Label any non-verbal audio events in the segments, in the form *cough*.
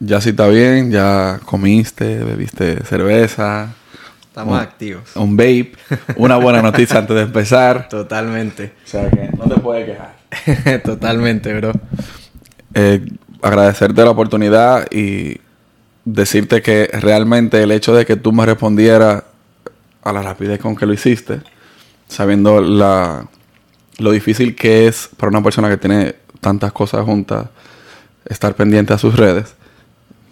Ya sí está bien, ya comiste, bebiste cerveza. Estamos activos. Un vape. Una buena noticia antes de empezar. *laughs* Totalmente. O sea que no te puedes quejar. *laughs* Totalmente, bro. Eh, agradecerte la oportunidad y decirte que realmente el hecho de que tú me respondieras a la rapidez con que lo hiciste, sabiendo la, lo difícil que es para una persona que tiene tantas cosas juntas estar pendiente a sus redes.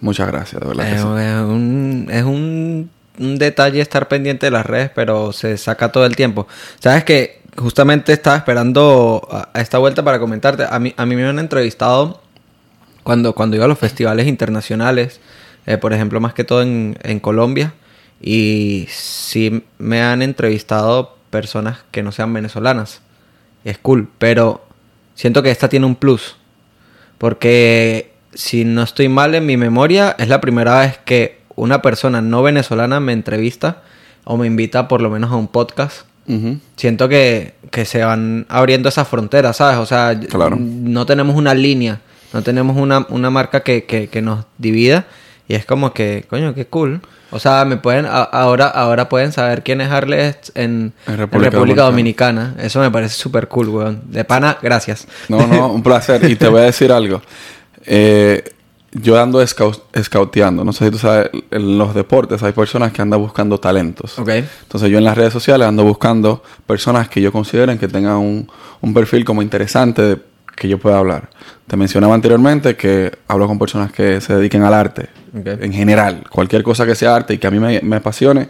Muchas gracias, de verdad. que Es, sí. es un, es un, un detalle estar pendiente de las redes, pero se saca todo el tiempo. Sabes que justamente estaba esperando a, a esta vuelta para comentarte. A mí, a mí me han entrevistado cuando, cuando iba a los festivales internacionales, eh, por ejemplo, más que todo en, en Colombia. Y sí me han entrevistado personas que no sean venezolanas. Es cool, pero siento que esta tiene un plus. Porque si no estoy mal en mi memoria, es la primera vez que una persona no venezolana me entrevista o me invita por lo menos a un podcast. Ujú. Siento que, que se van abriendo esas fronteras, ¿sabes? O sea, Claro. no tenemos una línea, no tenemos una, una marca que, que, que nos divida. Y es como que, coño, qué cool. O sea, me pueden, a- ahora, ahora pueden saber quién es Arles en, En en República República, Dominicana. Eso me parece súper cool, weón. De pana, gracias. No, no, un placer. Y te voy a decir algo. Eh, yo ando scou- scouteando. No sé si tú sabes, en los deportes hay personas que andan buscando talentos. Ok. Entonces yo en las redes sociales ando buscando personas que yo consideren que tengan un, un perfil como interesante de- que yo pueda hablar. Te mencionaba anteriormente que hablo con personas que se dediquen al arte. Ok. En general, cualquier cosa que sea arte y que a mí me, me apasione,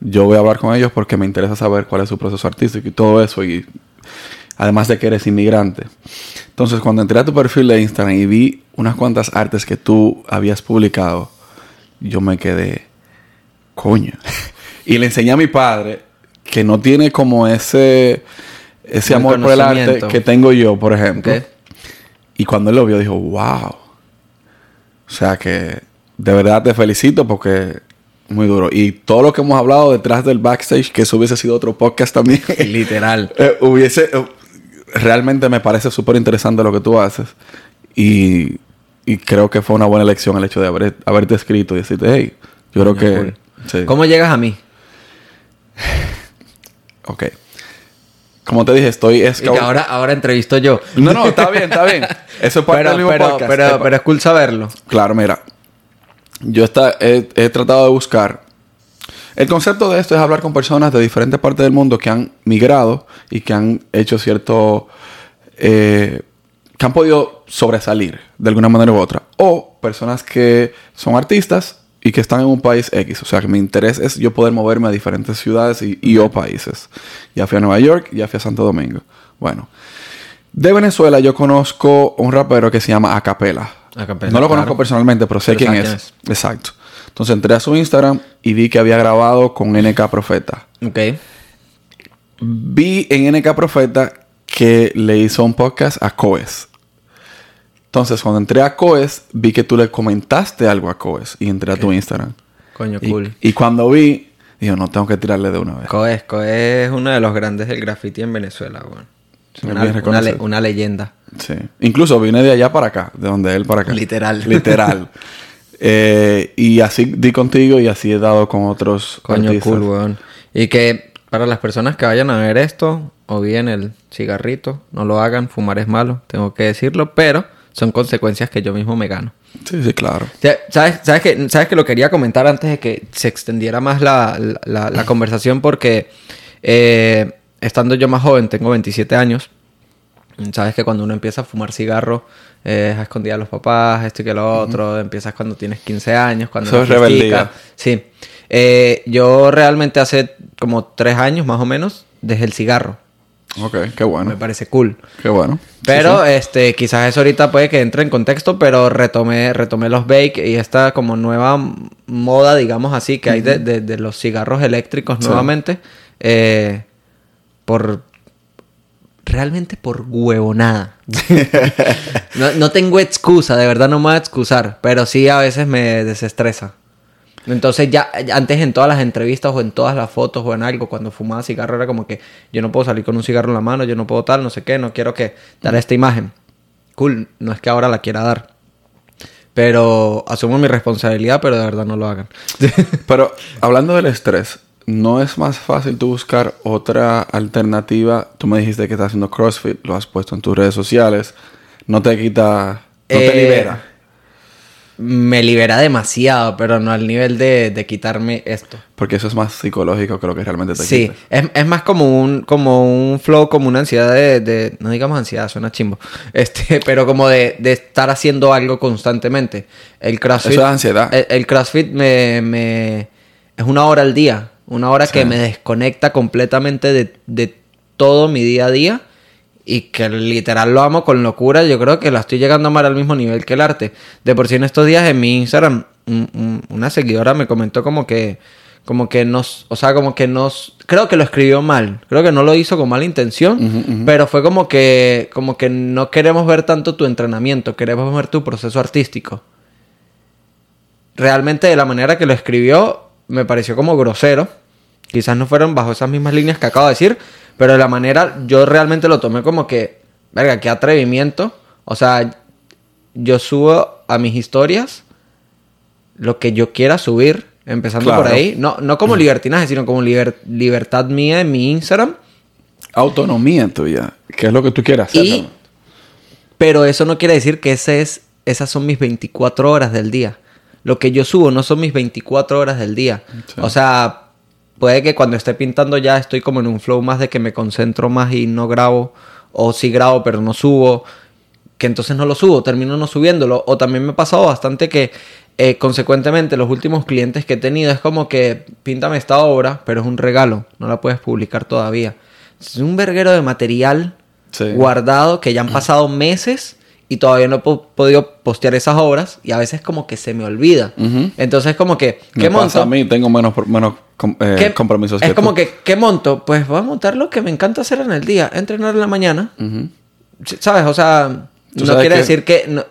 yo voy a hablar con ellos porque me interesa saber cuál es su proceso artístico y todo eso. Y además de que eres inmigrante. Entonces, cuando entré a tu perfil de Instagram y vi unas cuantas artes que tú habías publicado, yo me quedé, coño. *laughs* y le enseñé a mi padre que no tiene como ese, ese El amor por el arte que tengo yo, por ejemplo. Y cuando él lo vio, dijo, wow. O sea que de verdad te felicito porque muy duro. Y todo lo que hemos hablado detrás del backstage, que eso hubiese sido otro podcast también. Literal. *laughs* Eh, hubiese. Realmente me parece súper interesante lo que tú haces. Y, y creo que fue una buena elección el hecho de haber, haberte escrito y decirte, hey, yo creo que. sí. ¿Cómo llegas a mí? *sighs* Ok. Como te dije, estoy Y que scout- ahora, ahora entrevisto yo. No, no, está bien, está bien. *laughs* Eso es parte pero, del mismo pero, podcast. pero, Es pero es cool saberlo. Claro, mira. Yo está, he, he tratado de buscar. El concepto de esto es hablar con personas de diferentes partes del mundo que han migrado y que han hecho cierto. eh, que han podido sobresalir de alguna manera u otra. O personas que son artistas y que están en un país X. O sea, que mi interés es yo poder moverme a diferentes ciudades y, y o países. Ya fui a Nueva York, ya fui a Santo Domingo. Bueno. De Venezuela yo conozco un rapero que se llama Acapela. Acapella, no lo conozco personalmente, pero sé Pero quién es. Exacto. Entonces entré a su Instagram y vi que había grabado con NK Profeta. Ok. Vi en NK Profeta que le hizo un podcast a Coes. Entonces, cuando entré a Coes, vi que tú le comentaste algo a Coes y entré a tu Instagram. Coño, Y, cool. y cuando vi, digo, no tengo que tirarle de una vez. Coes, Coes es uno de los grandes del graffiti en Venezuela, Es Una, una le- una leyenda. Sí. Incluso vine de allá para acá, de donde él para acá. Literal. Literal. *laughs* Eh, y así di contigo y así he dado con otros Coño, artistas. cool, weón. Y que para las personas que vayan a ver esto, o bien el cigarrito, no lo hagan, fumar es malo, tengo que decirlo, pero son consecuencias que yo mismo me gano. Sí, sí, claro. O sea, ¿Sabes, sabes, que, ¿Sabes que lo quería comentar antes de que se extendiera más la, la- la- la conversación? Porque eh, estando yo más joven, tengo 27 años. Sabes que cuando uno empieza a fumar cigarro eh, es a escondidas de los papás, esto y que lo otro. Empiezas cuando tienes 15 años, cuando Eso es rebeldía. Sí. Eh, yo realmente hace como tres años más o menos dejé el cigarro. Ok, qué bueno. Me parece cool. Qué bueno. Pero Sí, sí. este, quizás eso ahorita puede que entre en contexto, pero retomé, retomé los bake y esta como nueva moda, digamos así, que hay de, de- de los cigarros eléctricos Sí. nuevamente. eh, por. Realmente por huevonada. *laughs* no, no tengo excusa, de verdad no me voy a excusar. Pero sí a veces me desestresa. Entonces ya antes en todas las entrevistas o en todas las fotos o en algo, cuando fumaba cigarro era como que yo no puedo salir con un cigarro en la mano, yo no puedo tal, no sé qué, no quiero que dar esta imagen. Cool, no es que ahora la quiera dar. Pero asumo mi responsabilidad, pero de verdad no lo hagan. Pero hablando del estrés, ¿no es más fácil tú buscar otra alternativa? Tú me dijiste que estás haciendo CrossFit, lo has puesto en tus redes sociales. No te quita, no te Eh, libera. Me libera demasiado, pero no al nivel de, de quitarme esto. Porque eso es más psicológico que lo que realmente te Sí, quita. es, es más como un, como un flow, como una ansiedad de, de- no digamos ansiedad, suena chimbo, *laughs* este, pero como de, de estar haciendo algo constantemente. El CrossFit. Eso es ansiedad. El, el CrossFit me, me- es una hora al día, una hora que me desconecta completamente de, de todo mi día a día y que literal lo amo con locura. Yo creo que la estoy llegando a amar al mismo nivel que el arte. De por sí en estos días en mi Instagram, un- un- una seguidora me comentó como que, como que nos, o sea, como que nos, creo que lo escribió mal, creo que no lo hizo con mala intención, pero fue como que, como que no queremos ver tanto tu entrenamiento, queremos ver tu proceso artístico. Realmente de la manera que lo escribió me pareció como grosero. Quizás no fueron bajo esas mismas líneas que acabo de decir, pero de la manera yo realmente lo tomé como que, verga, qué atrevimiento. O sea, yo subo a mis historias lo que yo quiera subir, empezando por ahí. No, no como libertinaje, sino como liber- libertad mía en mi Instagram. Autonomía tuya, que es lo que tú quieras hacer. Pero eso no quiere decir que ese es, esas son mis 24 horas del día. Lo que yo subo no son mis 24 horas del día. Sí. O sea, puede que cuando esté pintando ya estoy como en un flow más de que me concentro más y no grabo. O sí grabo pero no subo. Que entonces no lo subo, termino no subiéndolo. O también me ha pasado bastante que eh, consecuentemente los últimos clientes que he tenido es como que píntame esta obra, pero es un regalo. No la puedes publicar todavía. Es un verguero de material Sí. guardado que ya han pasado meses y todavía no he po- podido postear esas obras y a veces como que se me olvida. Ujú. Entonces como que, Me ¿qué pasa monto? a mí, tengo menos, menos com- eh, ¿Qué- compromisos es que como tú. que, ¿qué monto? Pues voy a montar lo que me encanta hacer en el día, entrenar en la mañana. ¿Sabes? O sea, no quiere que- decir que, no-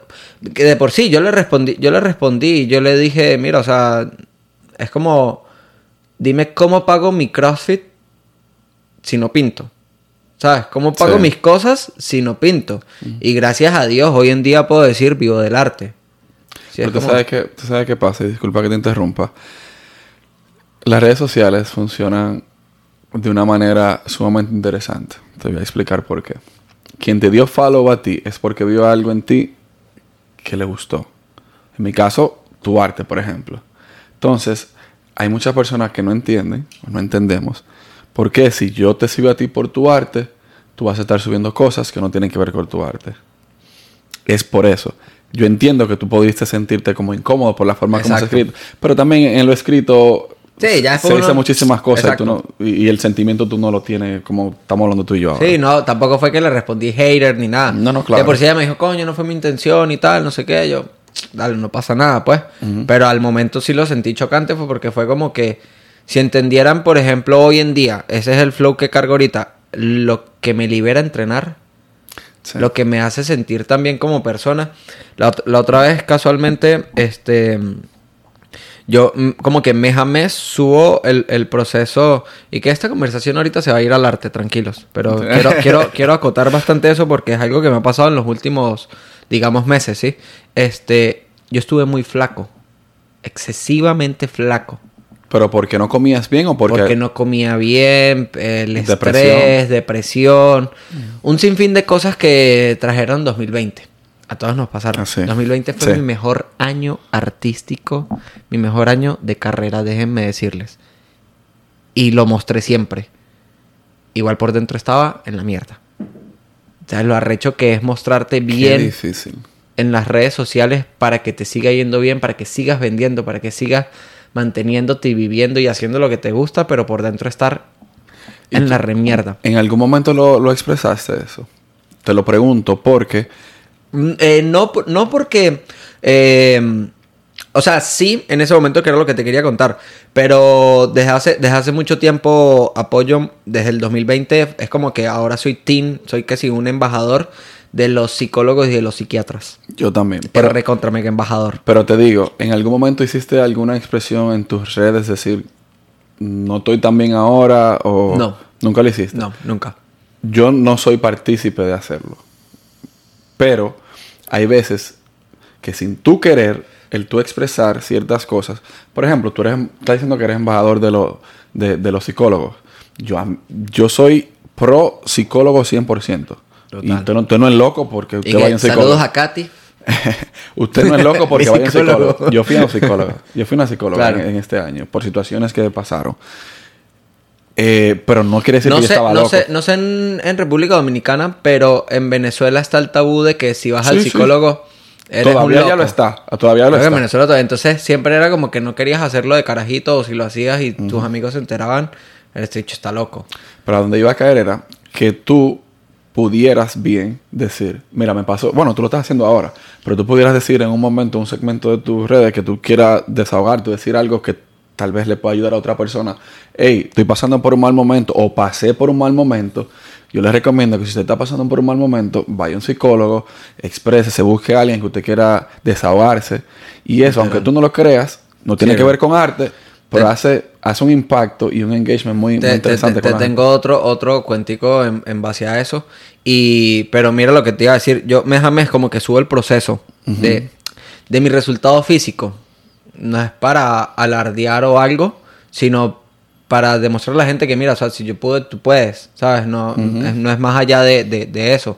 que de por sí yo le respondí, yo le respondí, yo le dije, mira, o sea, es como, dime cómo pago mi CrossFit si no pinto. ¿Sabes? ¿Cómo pago Sí. mis cosas si no pinto? Y gracias a Dios, hoy en día puedo decir vivo del arte. Es Pero tú, como- sabes que, tú sabes qué pasa, y disculpa que te interrumpa. Las redes sociales funcionan de una manera sumamente interesante. Te voy a explicar por qué. Quien te dio follow a ti es porque vio algo en ti que le gustó. En mi caso, tu arte, por ejemplo. Entonces, hay muchas personas que no entienden, o no entendemos, por qué si yo te sigo a ti por tu arte, tú vas a estar subiendo cosas que no tienen que ver con tu arte. Es por eso. Yo entiendo que tú pudiste sentirte como incómodo por la forma como se escrito, pero también en lo escrito Sí, ya se dice muchísimas cosas y, tú no- y, el sentimiento tú no lo tienes como estamos hablando tú y yo ahora. Sí, no, tampoco fue que le respondí hater ni nada. No, no, claro. De por sí ella me dijo, coño, no fue mi intención y tal, no sé qué. Yo, dale, no pasa nada, pues. Pero al momento sí lo sentí chocante, fue porque fue como que si entendieran, por ejemplo, hoy en día, ese es el flow que cargo ahorita, lo que me libera entrenar, Sí. lo que me hace sentir también como persona. La, ot- la otra vez, casualmente, este. Yo mm, como que mes a mes subo el, el proceso y que esta conversación ahorita se va a ir al arte, tranquilos. Pero quiero, *laughs* quiero, quiero acotar bastante eso porque es algo que me ha pasado en los últimos, digamos, meses, ¿sí? Este, yo estuve muy flaco, excesivamente flaco. Pero porque no comías bien o porque, Porque no comía bien, el estrés, Depresión. depresión, un sinfín de cosas que trajeron 2020. A todos nos pasaron. Ah, sí. 2020 fue Sí. mi mejor año artístico, mi mejor año de carrera, déjenme decirles. Y lo mostré siempre. Igual por dentro estaba en la mierda. O sea, lo arrecho que es mostrarte Qué bien difícil. en las redes sociales para que te siga yendo bien, para que sigas vendiendo, para que sigas manteniéndote y viviendo y haciendo lo que te gusta, pero por dentro estar ¿Y en la remierda. ¿En algún momento lo, lo expresaste eso? Te lo pregunto porque Mm, eh, no, no porque... eh, o sea, sí, en ese momento que era lo que te quería contar. Pero desde hace, desde hace mucho tiempo apoyo, desde el 2020, es como que ahora soy teen, soy casi un embajador de los psicólogos y de los psiquiatras. yo también. Pero recontra mega embajador. pero te digo, ¿en algún momento hiciste alguna expresión en tus redes decir, no estoy tan bien ahora o No. nunca lo hiciste? No, nunca. Yo no soy partícipe de hacerlo. Pero hay veces que sin tú querer, el tú expresar ciertas cosas, por ejemplo, tú eres, estás diciendo que eres embajador de, lo, de, de los psicólogos. Yo, yo soy pro psicólogo 100%. Y usted no, usted no es loco porque usted vaya a un psicólogo. saludos a Katy. *laughs* Usted no es loco porque vaya a un *laughs* psicólogo. psicólogo. Yo fui a una psicóloga. Yo fui una psicóloga Claro. en, en este año por situaciones que pasaron. Eh, pero no quiere decir No que yo estaba no loco. sé, no sé en, en República Dominicana, pero en Venezuela está el tabú de que si vas al Sí, sí. psicólogo, eres un Todavía loco. ya lo está. Todavía lo en está. Venezuela todavía. Entonces siempre era como que no querías hacerlo de carajito o si lo hacías y tus amigos se enteraban, este dicho está loco. Pero a donde iba a caer era que tú pudieras bien decir, mira, me pasó, bueno, tú lo estás haciendo ahora, pero tú pudieras decir en un momento, un segmento de tus redes que tú quieras desahogarte, decir algo que tal vez le pueda ayudar a otra persona. Hey, estoy pasando por un mal momento o pasé por un mal momento. Yo les recomiendo que si usted está pasando por un mal momento, vaya a un psicólogo, exprese, se busque a alguien que usted quiera desahogarse. Y eso, aunque tú no lo creas, no tiene que ver con arte, pero Te- hace, hace un impacto y un engagement muy, muy Te, te- interesante te- con te la gente. tengo otro, otro cuentico en, en base a eso. Y, pero mira lo que te iba a decir. Yo mes a mes como que subo el proceso de, de mi resultado físico. No es para alardear o algo, sino para demostrarle a la gente que mira, o sea, si yo pude, tú puedes, ¿sabes? No, es, no es más allá de, de- de eso.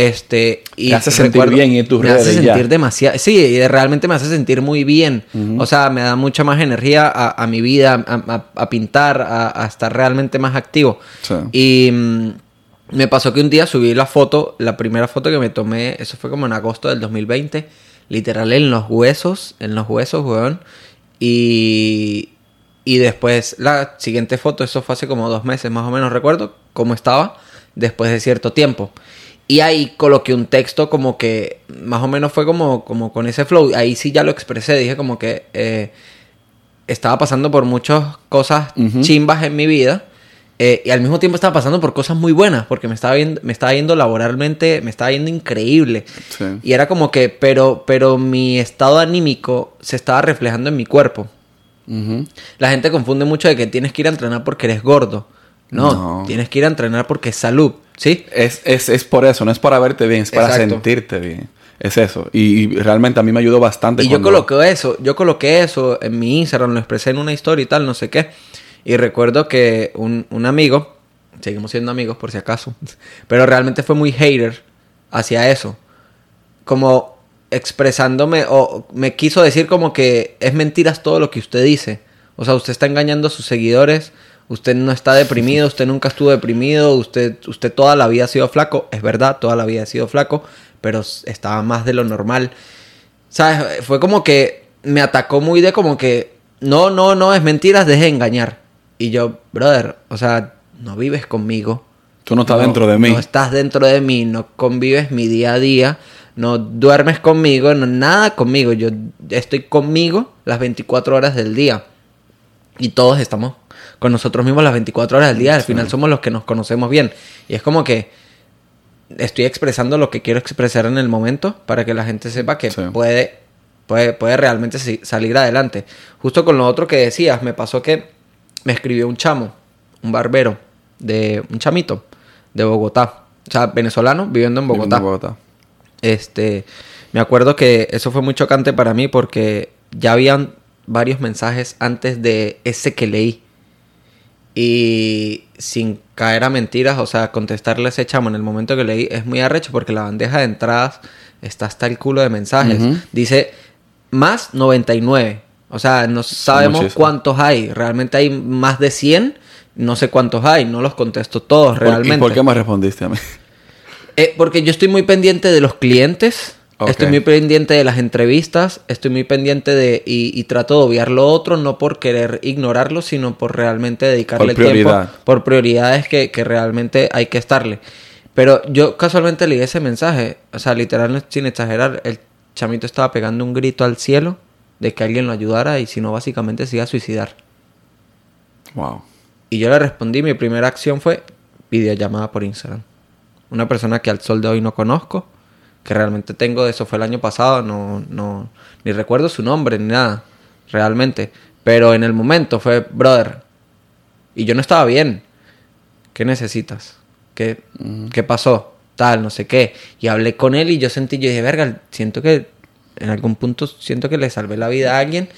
Este, y Te hace sentir bien y en tus me hace redes ya. sentir demasiado. Sí, y realmente me hace sentir muy bien. O sea, me da mucha más energía a, a mi vida, a, a- a pintar, a, estar realmente más activo. Sí. Y mm, me pasó que un día subí la foto, la primera foto que me tomé, eso fue como en agosto del 2020, literal en los huesos, en los huesos, weón. Y, y después la siguiente foto, eso fue hace como dos meses más o menos, recuerdo cómo estaba después de cierto tiempo. Y ahí coloqué un texto como que más o menos fue como, como con ese flow. Ahí sí ya lo expresé, dije como que eh, estaba pasando por muchas cosas Ujú. chimbas en mi vida. eh, y al mismo tiempo estaba pasando por cosas muy buenas, porque me estaba viendo, me estaba yendo laboralmente, me estaba yendo increíble. Sí. Y era como que, pero, pero mi estado anímico se estaba reflejando en mi cuerpo. La gente confunde mucho de que tienes que ir a entrenar porque eres gordo. No, No. tienes que ir a entrenar porque es salud, ¿sí? Es, es, es por eso, no es para verte bien, es para Exacto. sentirte bien. Es eso. Y, y realmente a mí me ayudó bastante. Y yo coloqué eso, yo coloqué eso en mi Instagram, lo expresé en una historia y tal, no sé qué. Y recuerdo que un, un amigo, seguimos siendo amigos por si acaso, *laughs* pero realmente fue muy hater hacia eso. Como expresándome, o me quiso decir como que es mentiras todo lo que usted dice. O sea, usted está engañando a sus seguidores, usted no está deprimido, usted nunca estuvo deprimido, usted, usted toda la vida ha sido flaco, es verdad, toda la vida ha sido flaco, pero estaba más de lo normal. ¿Sabes? Fue como que me atacó muy de como que, no, no, no, es mentiras, deje de engañar. Y yo, brother, o sea, no vives conmigo. Tú no estás No- dentro de mí. No estás dentro de mí, no convives mi día a día, no duermes conmigo, no nada conmigo. Yo estoy conmigo las 24 horas del día. Y todos estamos con nosotros mismos las 24 horas del día. Al final somos los que nos conocemos bien. Y es como que estoy expresando lo que quiero expresar en el momento para que la gente sepa que Sí. puede, puede, puede realmente salir adelante. Justo con lo otro que decías, me pasó que me escribió un chamo, un barbero, de un chamito de Bogotá. O sea, venezolano viviendo en Viviendo Bogotá. en Bogotá. Este, me acuerdo que eso fue muy chocante para mí porque ya habían varios mensajes antes de ese que leí. Y sin caer a mentiras, o sea, contestarle a ese chamo en el momento que leí es muy arrecho porque la bandeja de entradas está hasta el culo de mensajes. Ujú. Dice más 99. O sea, no sabemos muchísimo. cuántos hay. Realmente hay más de 100. No sé cuántos hay. No los contesto todos ¿Por- realmente. ¿Y por qué me respondiste a mí? Eh, porque yo estoy muy pendiente de los clientes, Estoy muy pendiente de las entrevistas, estoy muy pendiente de... Y, y trato de obviar lo otro, no por querer ignorarlo, sino por realmente dedicarle Por el tiempo. Por prioridades que, que realmente hay que estarle. Pero yo casualmente leí ese mensaje, o sea, literal, sin exagerar, el chamito estaba pegando un grito al cielo de que alguien lo ayudara y si no, básicamente se iba a suicidar. Wow. Y yo le respondí, mi primera acción fue videollamada por Instagram. Una persona que al sol de hoy no conozco, que realmente tengo, eso fue el año pasado, no, no, ni recuerdo su nombre ni nada, realmente. Pero en el momento fue, brother, y yo no estaba bien. ¿Qué necesitas? ¿Qué, ¿qué pasó? Tal, no sé qué. Y hablé con él y yo sentí, yo dije, verga, siento que en algún punto siento que le salvé la vida a alguien,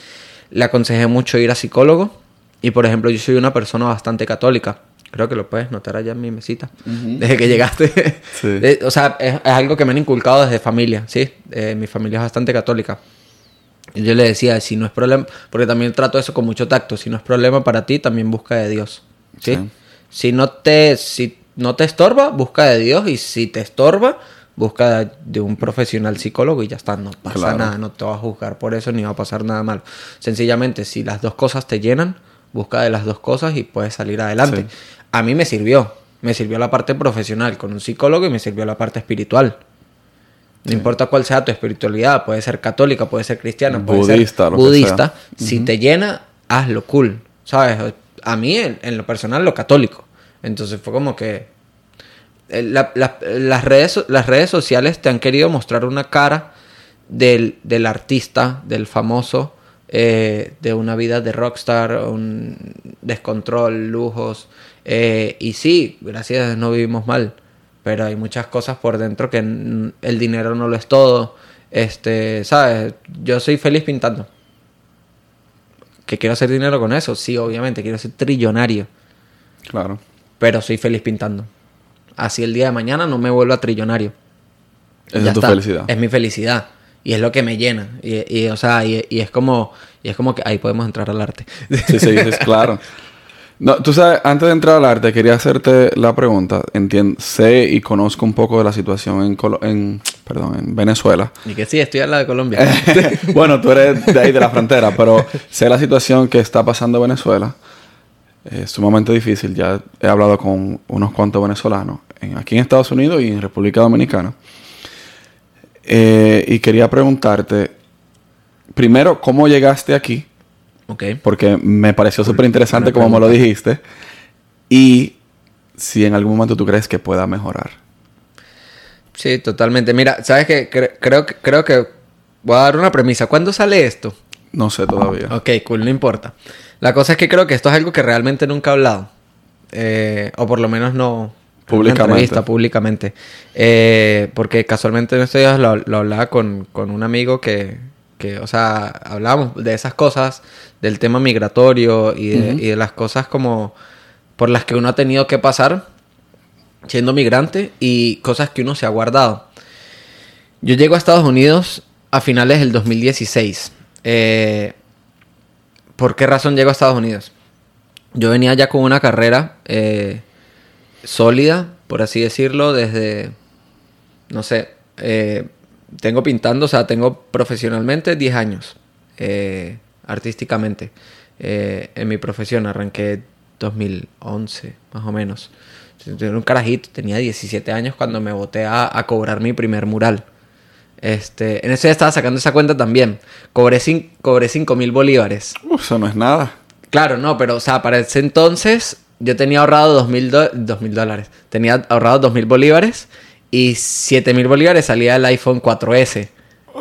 le aconsejé mucho ir a psicólogo. Y por ejemplo, yo soy una persona bastante católica. Creo que lo puedes notar allá en mi mesita. Desde que llegaste. *laughs* Sí. Eh, o sea, es, es algo que me han inculcado desde familia, ¿sí? Eh, mi familia es bastante católica. Y yo le decía, si no es problema, porque también trato eso con mucho tacto, si no es problema para ti, también busca de Dios. ¿sí? Sí. Si, no te, si no te estorba, busca de Dios. Y si te estorba, busca de, de un profesional psicólogo y ya está. No pasa Claro. nada, no te va a juzgar por eso ni va a pasar nada malo. Sencillamente, si las dos cosas te llenan, busca de las dos cosas y puedes salir adelante. Sí. A mí me sirvió. Me sirvió la parte profesional con un psicólogo y me sirvió la parte espiritual. No importa cuál sea tu espiritualidad, puede ser católica, puede ser cristiana, puede Budista, ser lo que budista. Si te llena, hazlo cool. ¿Sabes? A mí, en, en lo personal, lo católico. Entonces fue como que. eh, la- la- las, redes, las redes sociales te han querido mostrar una cara del, del artista, del famoso, eh, de una vida de rockstar, un descontrol, lujos. Eh, y sí, gracias a Dios no vivimos mal, pero hay muchas cosas por dentro que el dinero no lo es todo. Este, ¿sabes? Yo soy feliz pintando. ¿Que quiero hacer dinero con eso? Sí, obviamente, quiero ser trillonario, Claro. pero soy feliz pintando. Así el día de mañana no me vuelvo a trillonario. Esa es tu está. felicidad. Es mi felicidad. Y es lo que me llena. Y, y, o sea, y, y es como. Y es como que ahí podemos entrar al arte. Sí, sí, es claro. *laughs* No, tú sabes, antes de entrar al arte, quería hacerte la pregunta. Entien- sé y conozco un poco de la situación en, Colo- en, perdón, en Venezuela. y que sí, estoy al lado de Colombia. *laughs* bueno, tú eres de ahí de la frontera, pero sé la situación que está pasando en Venezuela. Es sumamente difícil. Ya he hablado con unos cuantos venezolanos en- aquí en Estados Unidos y en República Dominicana. Eh, y quería preguntarte, primero, ¿cómo llegaste aquí? Ok. Porque me pareció súper interesante como me lo dijiste. Y si en algún momento tú crees que pueda mejorar. Sí, totalmente. Mira, ¿sabes qué? Cre- creo, que- creo que voy a dar una premisa. ¿Cuándo sale esto? No sé todavía. Ok, cool, no importa. La cosa es que creo que esto es algo que realmente nunca he hablado. Eh, o por lo menos no. en una Públicamente. entrevista, públicamente. Eh, porque casualmente en estos días lo, lo hablaba con, con un amigo que, que, o sea, hablábamos de esas cosas, del tema migratorio y de, Ujú. y de las cosas como por las que uno ha tenido que pasar siendo migrante y cosas que uno se ha guardado. Yo llego a Estados Unidos a finales del 2016. Eh, ¿Por qué razón llego a Estados Unidos? Yo venía ya con una carrera eh, sólida, por así decirlo, desde, no sé, eh, tengo pintando, o sea, tengo profesionalmente 10 años, eh, artísticamente, eh, en mi profesión. Arranqué 2011, más o menos. Era un carajito, tenía 17 años cuando me boté a, a cobrar mi primer mural. Este, en eso ya estaba sacando esa cuenta también. Cobré, cin- cobré 5 mil bolívares. Uf, eso no es nada. Claro, no, pero, o sea, para ese entonces yo tenía ahorrado dos mil, do- dos mil dólares. Tenía ahorrado dos mil bolívares y siete mil bolívares salía el iPhone 4S.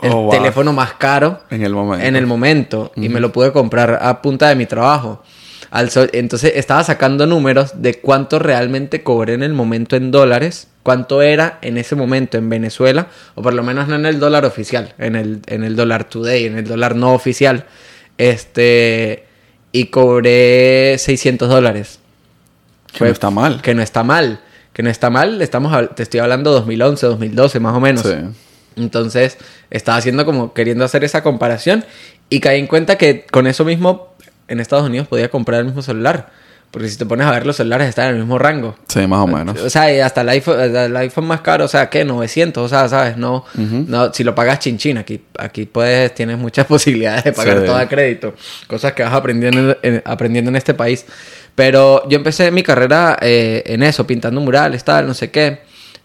El Oh, wow. teléfono más caro En el momento. en el momento. Y me lo pude comprar a punta de mi trabajo. Al sol- Entonces estaba sacando números de cuánto realmente cobré en el momento en dólares, cuánto era en ese momento en Venezuela, o por lo menos no en el dólar oficial, en el, en el dólar today, en el dólar no oficial. Este. Y cobré 600 dólares. Que no está mal. Que no está mal. Que no está mal. Estamos, te estoy hablando 2011, 2012, más o menos. Sí. Entonces, estaba haciendo como queriendo hacer esa comparación y caí en cuenta que con eso mismo en Estados Unidos podía comprar el mismo celular. Porque si te pones a ver, los celulares están en el mismo rango. Sí, más o menos. O sea, y hasta el iPhone, el iPhone más caro, o sea, ¿qué? 900, o sea, ¿sabes? No, no si lo pagas chinchín, aquí, aquí puedes, tienes muchas *laughs* posibilidades de pagar Sí. todo a crédito. Cosas que vas aprendiendo en, aprendiendo en este país. Pero yo empecé mi carrera eh, en eso, pintando murales, tal, no sé qué.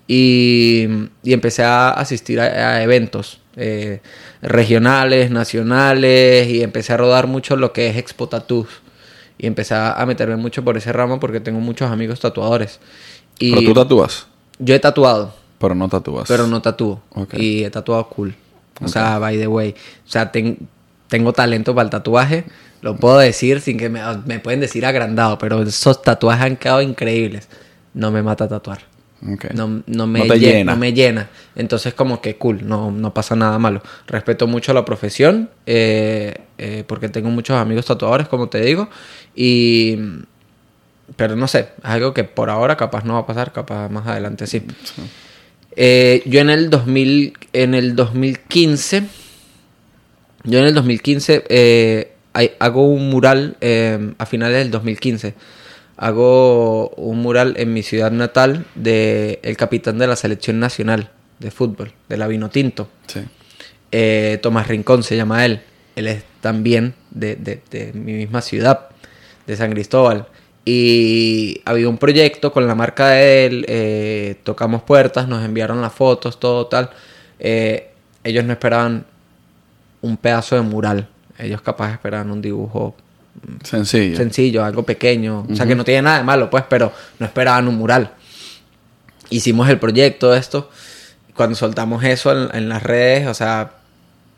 Y, y empecé a asistir a, a eventos eh, regionales, nacionales, y empecé a rodar mucho lo que es Expo Tattoos. Y empecé a meterme mucho por ese ramo porque tengo muchos amigos tatuadores. Y Pero tú tatúas. yo he tatuado, Pero no tatúas. pero no tatúo. Ok. Y he tatuado cool. O sea, by the way. O sea, ten- tengo talento para el tatuaje. Lo puedo decir sin que me, me pueden decir agrandado, pero esos tatuajes han quedado increíbles. No me mata tatuar. Ok. No, no me, No llena. no me llena. Entonces, como que cool, no, no pasa nada malo. Respeto mucho la profesión, eh, eh, porque tengo muchos amigos tatuadores, como te digo. Y. Pero no sé, es algo que por ahora capaz no va a pasar, capaz más adelante sí. Eh, yo en el 2000, en el 2015, yo en el 2015 eh, hago un mural eh, a finales del 2015. Hago un mural en mi ciudad natal de el capitán de la selección nacional de fútbol, de la Vinotinto. Sí. Tomás Rincón se llama él. Él es también de, de- de mi misma ciudad, de San Cristóbal. Y había un proyecto con la marca de él, eh, tocamos puertas, nos enviaron las fotos, todo tal. Eh, ellos no esperaban un pedazo de mural, ellos capaz esperaban un dibujo Sencillo. sencillo, algo pequeño. O sea, que no tiene nada de malo, pues, pero no esperaban un mural. Hicimos el proyecto, esto. Cuando soltamos eso en, en las redes, o sea,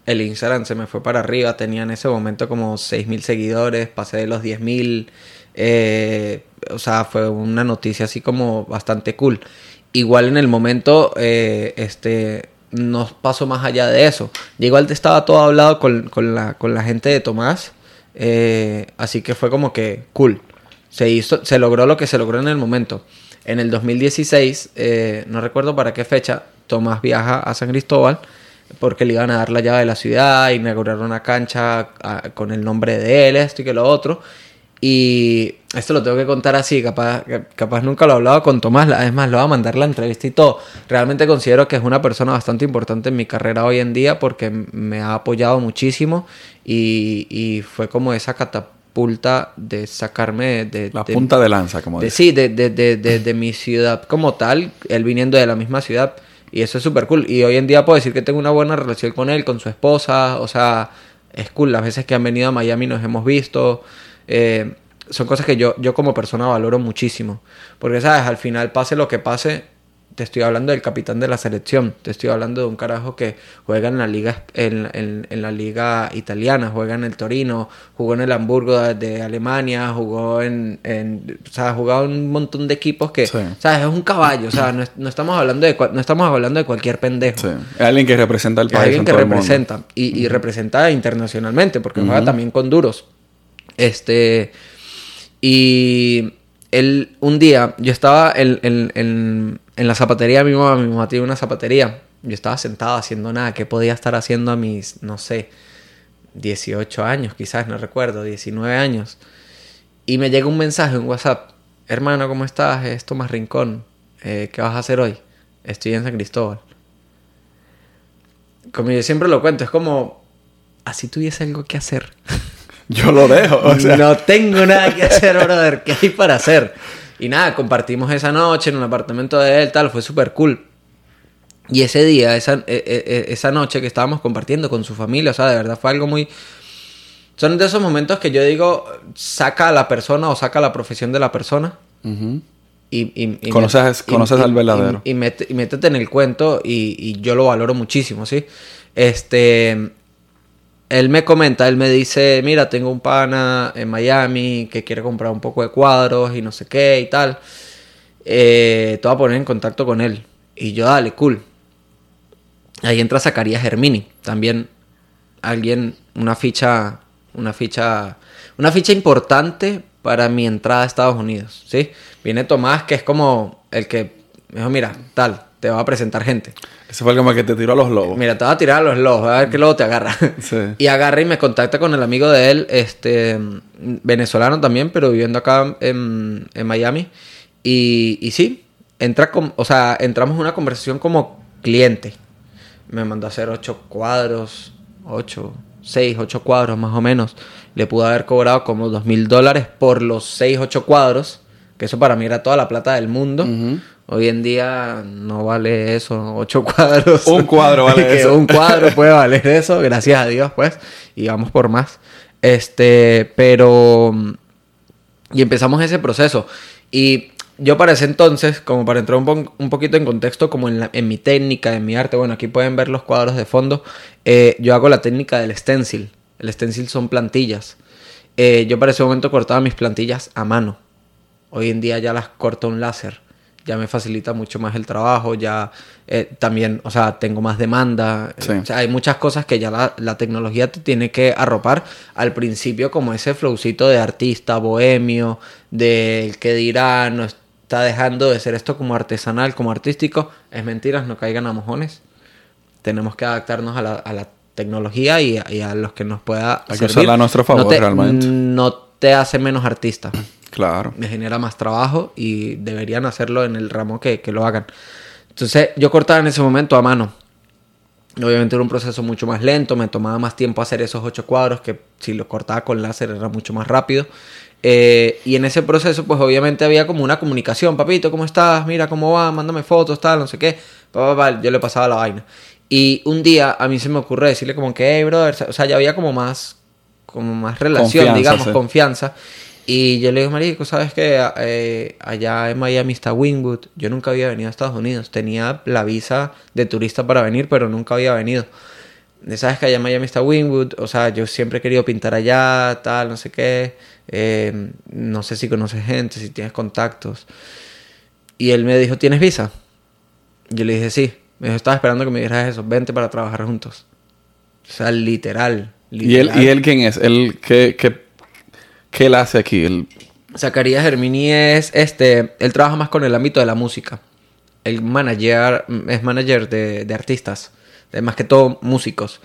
el Instagram se me fue para arriba. Tenía en ese momento como 6.000 seguidores, pasé de los 10.000. eh, o sea, fue una noticia así como bastante cool. Igual en el momento, eh, este, no pasó más allá de eso. Ya igual estaba todo hablado con, con la, con la gente de Tomás. eh, así que fue como que cool. Se hizo, se logró lo que se logró en el momento. En el 2016, eh, no recuerdo para qué fecha, Tomás viaja a San Cristóbal porque le iban a dar la llave de la ciudad, inaugurar una cancha ah, con el nombre de él, esto y que lo otro. Y esto lo tengo que contar así, capaz, capaz nunca lo he hablado con Tomás, la- es más, le voy a mandar la entrevista y todo. Realmente considero que es una persona bastante importante en mi carrera hoy en día porque me ha apoyado muchísimo y, y fue como esa catapulta de sacarme de... La de- punta de lanza, como de, dice. sí, de, de, de mi ciudad como tal, él viniendo de la misma ciudad. Y eso es súper cool. Y hoy en día puedo decir que tengo una buena relación con él, con su esposa. O sea, es cool. Las veces que han venido a Miami nos hemos visto. Eh, son cosas que yo, yo como persona valoro muchísimo. Porque, ¿sabes? Al final, pase lo que pase, te estoy hablando del capitán de la selección. Te estoy hablando de un carajo que juega en la liga, en, en- en la liga italiana, juega en el Torino, jugó en el Hamburgo de, de Alemania, jugó en, en- o sea, ha jugado en un montón de equipos que, Sí. ¿sabes? Es un caballo, o sea, no, es- no estamos hablando de no estamos hablando de cualquier pendejo. Sí. Es alguien que representa al Es país. alguien en que representa y, y representa internacionalmente porque juega también con duros. Este y él un día yo estaba en, en- en- la zapatería mi mamá, mi mamá tiene una zapatería. Yo estaba sentado haciendo nada, ¿qué podía estar haciendo a mis, no sé, 18 años, quizás, no recuerdo, 19 años? Y me llega un mensaje en WhatsApp. Hermano, ¿cómo estás? Es Tomás Rincón. Eh, ¿Qué vas a hacer hoy? Estoy en San Cristóbal. Como yo siempre lo cuento, es como... Así tuviese algo que hacer. *laughs* Yo lo dejo. O *laughs* sea, no tengo nada que hacer, brother. ¿Qué hay para hacer? Y nada, compartimos esa noche en un apartamento de él, tal. Fue súper cool. Y ese día, esa, e- e- e- esa noche que estábamos compartiendo con su familia, o sea, de verdad fue algo muy... Son de esos momentos que yo digo, saca a la persona o saca la profesión de la persona. Y, y- y Conoces- y- conoces y- al verdadero. Y, y mete- y métete en el cuento y, y yo lo valoro muchísimo, ¿sí? Este... Él me comenta, él me dice, mira, tengo un pana en Miami que quiere comprar un poco de cuadros y no sé qué y tal. Eh, te voy a poner en contacto con él. Y yo, dale, cool. Ahí entra Zacarías Hermini, también alguien, una ficha, una ficha, una ficha importante para mi entrada a Estados Unidos, ¿sí? Viene Tomás, que es como el que me dijo, mira, tal, te va a presentar gente. Ese fue el como que te tiró a los lobos. Mira, te va a tirar a los lobos, a ver qué lobo te agarra. *laughs* Sí. Y agarra y me contacta con el amigo de él, este, venezolano también, pero viviendo acá en, en Miami. Y, y sí, entra con, o sea, entramos en una conversación como cliente. Me mandó a hacer ocho cuadros, ocho, seis, ocho cuadros más o menos. Le pudo haber cobrado como dos mil dólares por los seis, ocho cuadros, que eso para mí era toda la plata del mundo. Hoy en día no vale eso, ocho *laughs* cuadros. Un cuadro vale *laughs* Que eso. Un cuadro puede *laughs* valer eso, gracias a Dios, pues. Y vamos por más. Este, pero. Y empezamos ese proceso. Y yo para ese entonces, como para entrar un, po- un poquito en contexto, como en, la- en mi técnica, en mi arte, bueno, aquí pueden ver los cuadros de fondo. eh, yo hago la técnica del stencil. El stencil son plantillas. Eh, yo para ese momento cortaba mis plantillas a mano. Hoy en día ya las corta un láser. ya me facilita mucho más el trabajo, ya eh, también, o sea, tengo más demanda. Sí. O sea, hay muchas cosas que ya la, la tecnología te tiene que arropar al principio como ese flowcito de artista, bohemio, del que dirá, no está dejando de ser esto como artesanal, como artístico. Es mentiras, no caigan a mojones. Tenemos que adaptarnos a la, a la tecnología y, a- y a los que nos pueda Hay que servir. usarla a nuestro favor, no te, realmente. No te hace menos artista Claro. me genera más trabajo y deberían hacerlo en el ramo que, que lo hagan. Entonces yo cortaba en ese momento a mano. Obviamente era un proceso mucho más lento, me tomaba más tiempo hacer esos ocho cuadros que si los cortaba con láser era mucho más rápido. Eh, y en ese proceso pues obviamente había como una comunicación, papito, ¿cómo estás? Mira cómo va, mándame fotos, tal, no sé qué. Pa, pa, pa, yo le pasaba la vaina. Y un día a mí se me ocurre decirle como que, hey, brother, o sea, ya había como más, como más relación, Confianza, digamos, sí. confianza. Y yo le digo, marico, ¿sabes qué? Eh, allá en Miami está Wingwood. Yo nunca había venido a Estados Unidos. Tenía la visa de turista para venir, pero nunca había venido. ¿Sabes que allá en Miami está Wingwood? O sea, yo siempre he querido pintar allá, tal, no sé qué. Eh, no sé si conoces gente, si tienes contactos. Y él me dijo, ¿tienes visa? Yo le dije, sí. Me dijo, estaba esperando que me dijeras eso. Vente para trabajar juntos. O sea, literal. ¿Y él, literal. ¿Y él quién es? ¿Él, qué, qué, qué él hace aquí? Él- Zacarías Hermini es este, él trabaja más con el ámbito de la música. El manager es manager de, artistas, de más que todo músicos.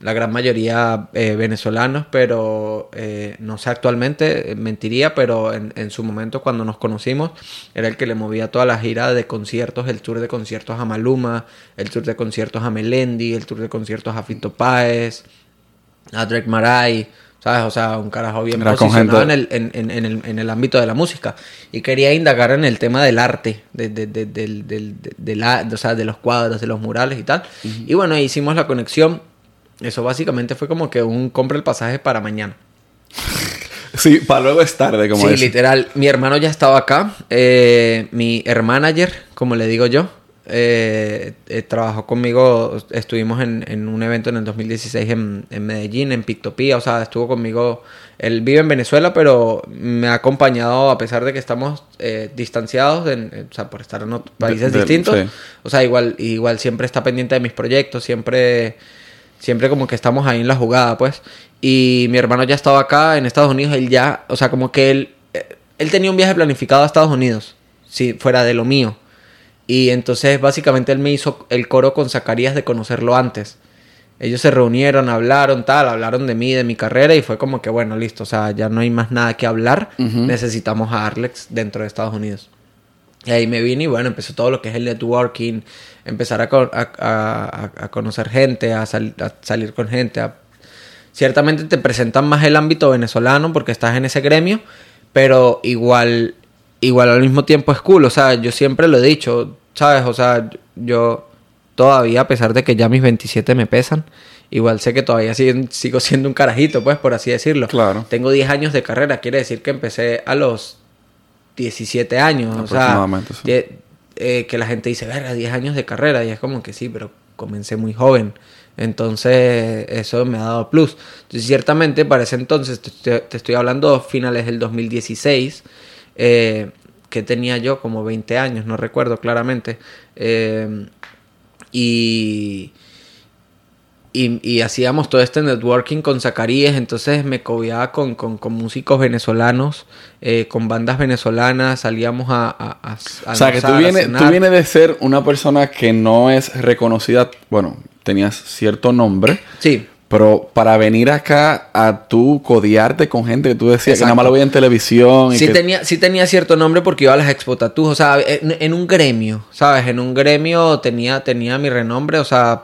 La gran mayoría eh, venezolanos, pero eh, no sé actualmente, eh, mentiría, pero en, en su momento cuando nos conocimos, era el que le movía toda la gira de conciertos, el tour de conciertos a Maluma, el tour de conciertos a Melendi, el tour de conciertos a Fito Páez, a Drake Maray, ¿sabes? O sea, un carajo bien Era posicionado en el, en, en- en el, en el ámbito de la música. Y quería indagar en el tema del arte, de, de, de- de- de la- o sea, de los cuadros, de los murales y tal. Y bueno, hicimos la conexión. Eso básicamente fue como que un compra el pasaje para mañana. *laughs* Sí, para luego es tarde, como sí, literal. Mi hermano ya estaba acá. eh, mi hermanager, como le digo yo, eh, eh, trabajó conmigo. Estuvimos en, en un evento en el 2016 en, en Medellín, en Pictopía. O sea, estuvo conmigo. Él vive en Venezuela, pero me ha acompañado a pesar de que estamos eh, distanciados, en- en- o sea, por estar en otros países de- distintos. sí. O sea, igual, igual siempre está pendiente de mis proyectos, siempre, siempre como que estamos ahí en la jugada, pues. Y mi hermano ya estaba acá en Estados Unidos, él ya, o sea, como que él, eh, él tenía un viaje planificado a Estados Unidos, si fuera de lo mío. Y entonces básicamente él me hizo el coro con Zacarías de conocerlo antes. Ellos se reunieron, hablaron, tal, hablaron de mí, de mi carrera y fue como que, bueno, listo, o sea, ya no hay más nada que hablar, necesitamos a Arlex dentro de Estados Unidos. Y ahí me vine y bueno, empezó todo lo que es el networking, empezar a, a- a- a conocer gente, a, sal- a salir con gente. Ciertamente te presentan más el ámbito venezolano porque estás en ese gremio, pero igual, igual al mismo tiempo es cool. O sea, yo siempre lo he dicho, ¿sabes? O sea, yo todavía, a pesar de que ya mis 27 me pesan, igual sé que todavía sigo siendo un carajito, pues, por así decirlo. Claro. Tengo 10 años de carrera, quiere decir que empecé a los 17 años. O sea, sí. que, eh, que la gente dice, verga, 10 años de carrera. Y es como que sí, pero comencé muy joven. Entonces, eso me ha dado plus. Entonces, ciertamente, para ese entonces, te- te estoy hablando finales del 2016, eh, que tenía yo como 20 años, no recuerdo claramente. Eh, y, y, y hacíamos todo este networking con Zacarías, entonces me cobiaba con, con, con músicos venezolanos, eh, con bandas venezolanas, salíamos a... a, a- a O sea, que tú vienes, tú vienes de ser una persona que no es reconocida, bueno, tenías cierto nombre, Sí, pero para venir acá a tú codiarte con gente que tú decías que nada más lo veía en televisión y sí que- tenía, sí tenía cierto nombre porque iba a las Expo o sea, en, en un gremio, ¿sabes? En un gremio tenía, tenía mi renombre, o sea,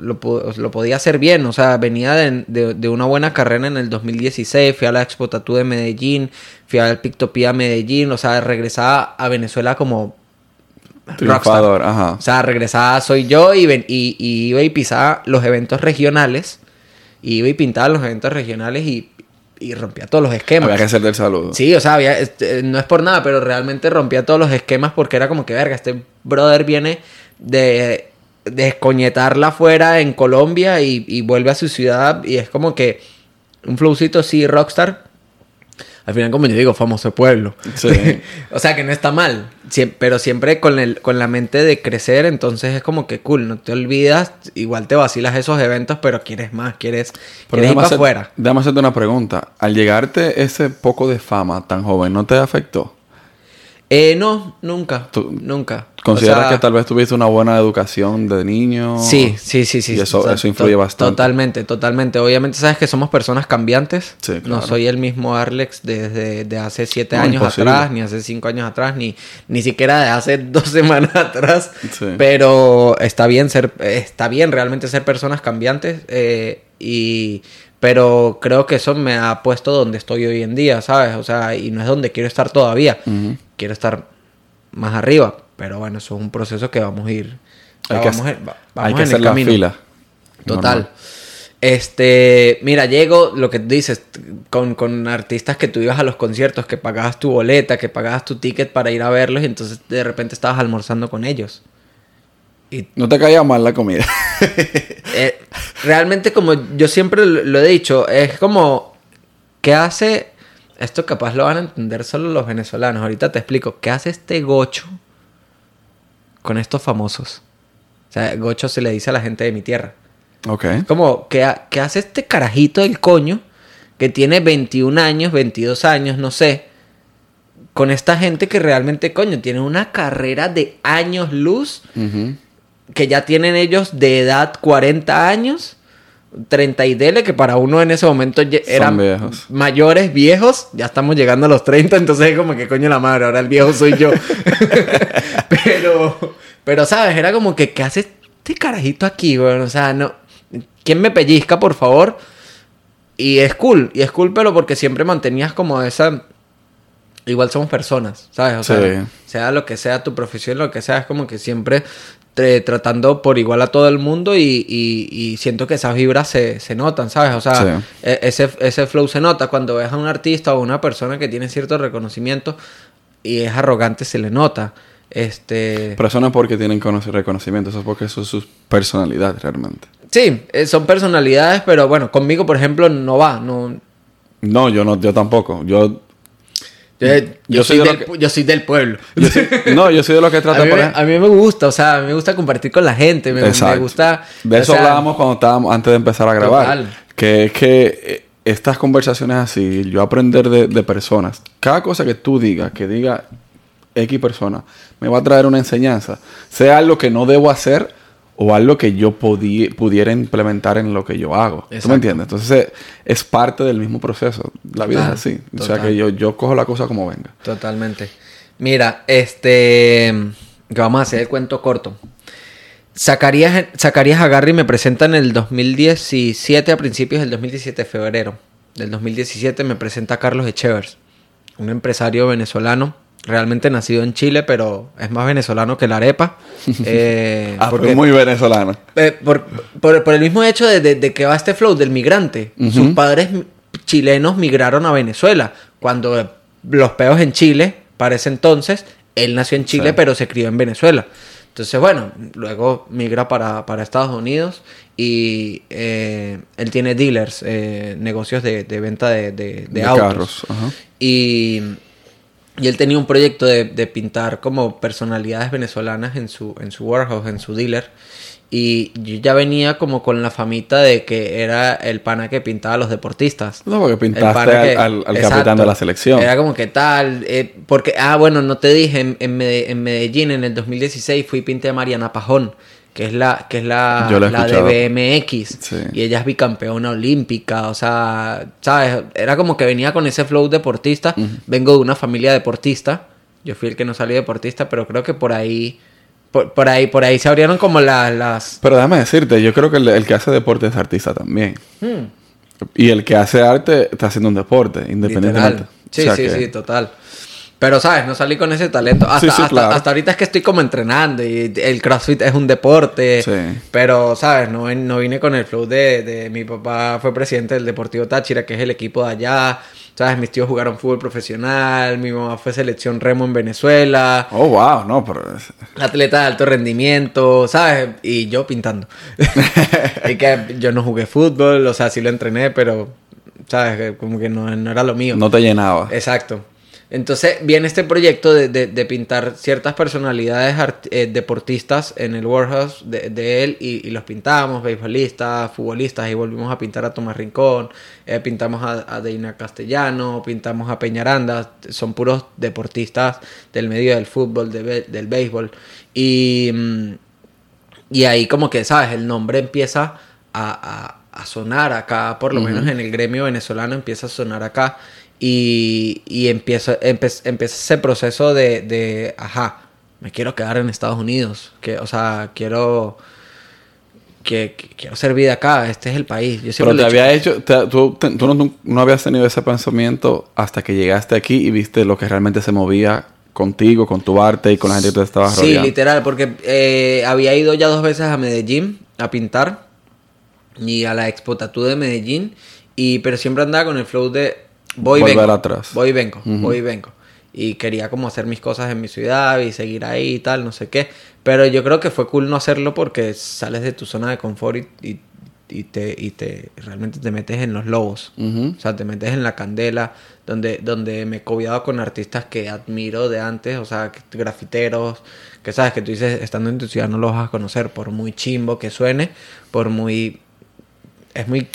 lo, lo podía hacer bien, o sea, venía de, de- de una buena carrera en el 2016, fui a la Expo Tattoo de Medellín, fui al Pictopía Medellín, o sea, regresaba a Venezuela como triunfador, ajá. O sea, regresaba soy yo y, ven- y, y iba y pisaba los eventos regionales, y iba y pintaba los eventos regionales y, y rompía todos los esquemas. Había que hacer del saludo. Sí, o sea, había- este, no es por nada, pero realmente rompía todos los esquemas porque era como que, verga, este brother viene de descoñetarla afuera en Colombia y, y vuelve a su ciudad y es como que un flowcito sí, rockstar. Al final, como yo digo, famoso pueblo. Sí. *laughs* o sea, que no está mal, pero siempre con, el, con la mente de crecer, entonces es como que cool, no te olvidas, igual te vacilas esos eventos, pero quieres más, quieres, Pero quieres ir para hacer- afuera. déjame hacerte una pregunta. Al llegarte ese poco de fama tan joven, ¿no te afectó? Eh, no, nunca, Tú- nunca. ¿Consideras O sea, que tal vez tuviste una buena educación de niño? Sí, sí, sí, sí. Y eso, O sea, eso influye bastante. Totalmente, totalmente. Obviamente sabes que somos personas cambiantes. Sí, No soy el mismo Arlex desde de hace siete No, años imposible. atrás, ni hace cinco años atrás, ni, ni siquiera de hace *laughs* dos semanas atrás. Sí. Pero está bien ser, está bien realmente ser personas cambiantes. eh, y pero creo que eso me ha puesto donde estoy hoy en día, ¿sabes? O sea, y no es donde quiero estar todavía. Quiero estar más arriba. Pero bueno, eso es un proceso que vamos a ir. o sea, Hay que, vamos a- hay que en el hacer la camino. fila. Total. Normal. Este, mira, llego, lo que dices, con, con artistas que tú ibas a los conciertos, que pagabas tu boleta, que pagabas tu ticket para ir a verlos y entonces de repente estabas almorzando con ellos. Y No te caía mal la comida. eh, realmente como yo siempre lo, he dicho, es como, ¿qué hace? Esto capaz lo van a entender solo los venezolanos. Ahorita te explico, ¿qué hace este gocho con estos famosos? O sea, gocho se le dice a la gente de mi tierra. ok. Como, ¿qué, ha- qué hace este carajito del coño que tiene 21 años, 22 años, no sé, con esta gente que realmente, coño, tiene una carrera de años luz, Ujú. Que ya tienen ellos de edad 40 años, 30 y dele, que para uno en ese momento eran viejos. mayores, viejos, ya estamos llegando a los 30, entonces es como que coño la madre, ahora el viejo soy yo. *laughs* pero, pero, ¿sabes? Era como que, ¿qué hace este carajito aquí, weón? O sea, no. ¿Quién me pellizca, por favor? Y es cool, y es cool, pero porque siempre mantenías como esa. Igual somos personas, ¿sabes? O sea, Sí. sea lo que sea tu profesión, lo que sea, es como que siempre te- tratando por igual a todo el mundo y, y- y siento que esas vibras se, se notan, ¿sabes? O sea, Sí. e- ese, ese flow se nota cuando ves a un artista o una persona que tiene cierto reconocimiento y es arrogante, se le nota. Este. Pero eso no es porque tienen cono- reconocimiento, eso es porque eso es su personalidad realmente. Sí, eh, son personalidades, pero bueno, conmigo, por ejemplo, no va. No, No, yo no, yo tampoco. Yo, yo, yo Yo soy, del, que- yo soy del pueblo. yo soy- no, yo soy de los que *laughs* a, trata mí, me- ejemplo- a mí me gusta, o sea, a mí me gusta compartir con la gente, me, gusta... De eso sea, hablábamos cuando estábamos antes de empezar a grabar. Total. Que es que eh, estas conversaciones así, yo aprender de, de personas, cada cosa que tú digas, que diga X persona, me va a traer una enseñanza. Sea algo que no debo hacer o algo que yo pudiera implementar en lo que yo hago. ¿Tú me entiendes? Entonces eh, es parte del mismo proceso. La vida Total, es así. O sea que yo, yo cojo la cosa como venga. Totalmente. Mira, este... Que vamos a hacer el cuento corto. Zacarías, Zacarías Agarri me presenta en el 2017, a principios del 2017, febrero del 2017, me presenta Carlos Echevers, un empresario venezolano, realmente nacido en Chile, pero es más venezolano que la arepa. *laughs* Eh, Ah, porque- porque muy venezolano. eh, por, por- por el mismo hecho de, de- de que va este flow del migrante. Sus padres chilenos migraron a Venezuela. Cuando los peos en Chile, para ese entonces, él nació en Chile, Sí. pero se crió en Venezuela. Entonces, bueno, luego migra para, para Estados Unidos y eh, él tiene dealers, eh, negocios de, de venta de, autos. carros, ajá. Y, y él tenía un proyecto de, de pintar como personalidades venezolanas en su, en su warehouse, en su dealer. Y yo ya venía como con la famita de que era el pana que pintaba a los deportistas. No, porque pintaste al, que- al- al Exacto. capitán de la selección. Era como que tal, eh, porque, ah, bueno, no te dije, en, en Mede- en Medellín en el 2016 fui y pinté a Mariana Pajón, que es la, que es la, la de. BMX. Sí. Y ella es bicampeona olímpica, o sea, ¿sabes? Era como que venía con ese flow deportista. Vengo de una familia deportista. Yo fui el que no salí deportista, pero creo que por ahí, por, por ahí, por ahí se abrieron como la- las... Pero déjame decirte, yo creo que el, el que hace deporte es artista también. Hmm, Y el que hace arte está haciendo un deporte, independientemente. Sí, O sea sí, que- sí, total. Pero, ¿sabes? No salí con ese talento. Hasta, Sí, sí, hasta, claro. hasta ahorita es que estoy como entrenando y el CrossFit es un deporte. Sí. Pero, ¿sabes? No, no vine con el flow de, de... Mi papá fue presidente del Deportivo Táchira, que es el equipo de allá. ¿Sabes? Mis tíos jugaron fútbol profesional. Mi mamá fue selección remo en Venezuela. Oh, wow, no, pero... Atleta de alto rendimiento, ¿sabes? Y yo pintando. *laughs* y que yo no jugué fútbol, o sea, sí lo entrené, pero ¿sabes? Como que no, no era lo mío. No te llenaba. Exacto. Entonces viene este proyecto de, de- de pintar ciertas personalidades eh, deportistas en el warehouse de, de él y, y los pintamos, beisbolistas, futbolistas, y volvimos a pintar a Tomás Rincón, eh, pintamos a, a Deina Castellano, pintamos a Peñaranda, son puros deportistas del medio del fútbol, del béisbol. Y, mm, y ahí como que, ¿sabes? El nombre empieza a, a- a sonar acá, por lo menos en el gremio venezolano empieza a sonar acá. Y, y empieza, empieza ese proceso de, de, ajá, me quiero quedar en Estados Unidos. Que, o sea, quiero, que, que- quiero ser vida acá, este es el país. Yo Pero te había hecho, te- tú, te- tú no, no habías tenido ese pensamiento hasta que llegaste aquí y viste lo que realmente se movía contigo, con tu arte y con la gente que te estaba Sí, rodeando. literal, porque eh, había ido ya dos veces a Medellín a pintar y a la Expo Tattoo de Medellín, y, pero siempre andaba con el flow de voy y Volver vengo. atrás. Voy y vengo, voy y vengo. Y quería como hacer mis cosas en mi ciudad y seguir ahí y tal, no sé qué. Pero yo creo que fue cool no hacerlo porque sales de tu zona de confort y, y, y te, y te realmente te metes en los lobos. O sea, te metes en la candela, donde, donde me he cobiado con artistas que admiro de antes, o sea, grafiteros, que sabes que tú dices, estando en tu ciudad no los vas a conocer, por muy chimbo que suene, por muy... Es muy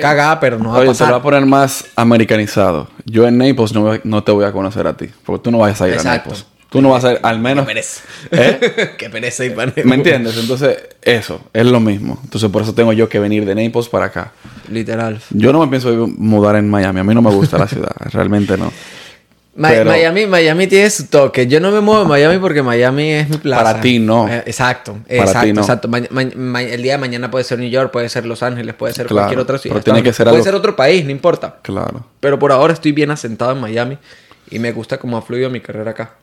cagada, pero no va Oye, a te lo voy pasar. a poner más americanizado. Yo en Naples no, no te voy a conocer a ti. Porque tú no vas a ir Exacto. a Naples. Tú no vas a ir, al menos... *laughs* Qué pereza. ¿Eh? Qué pereza. ¿Me entiendes? Entonces, eso, es lo mismo. Entonces, por eso tengo yo que venir de Naples para acá. Literal. Yo no me pienso mudar en Miami. A mí no me gusta la ciudad. *laughs* Realmente no. Ma- Pero- Miami, Miami tiene su toque. Yo no me muevo de Miami porque Miami es mi plaza. Para ti, no. Eh, exacto, Para exacto, ti, no. exacto. El día de mañana puede ser New York, puede ser Los Ángeles, puede ser Claro, cualquier otra ciudad. pero tiene que ser puede algo- ser otro país, no importa. Claro. Pero por ahora estoy bien asentado en Miami y me gusta cómo ha fluido mi carrera acá.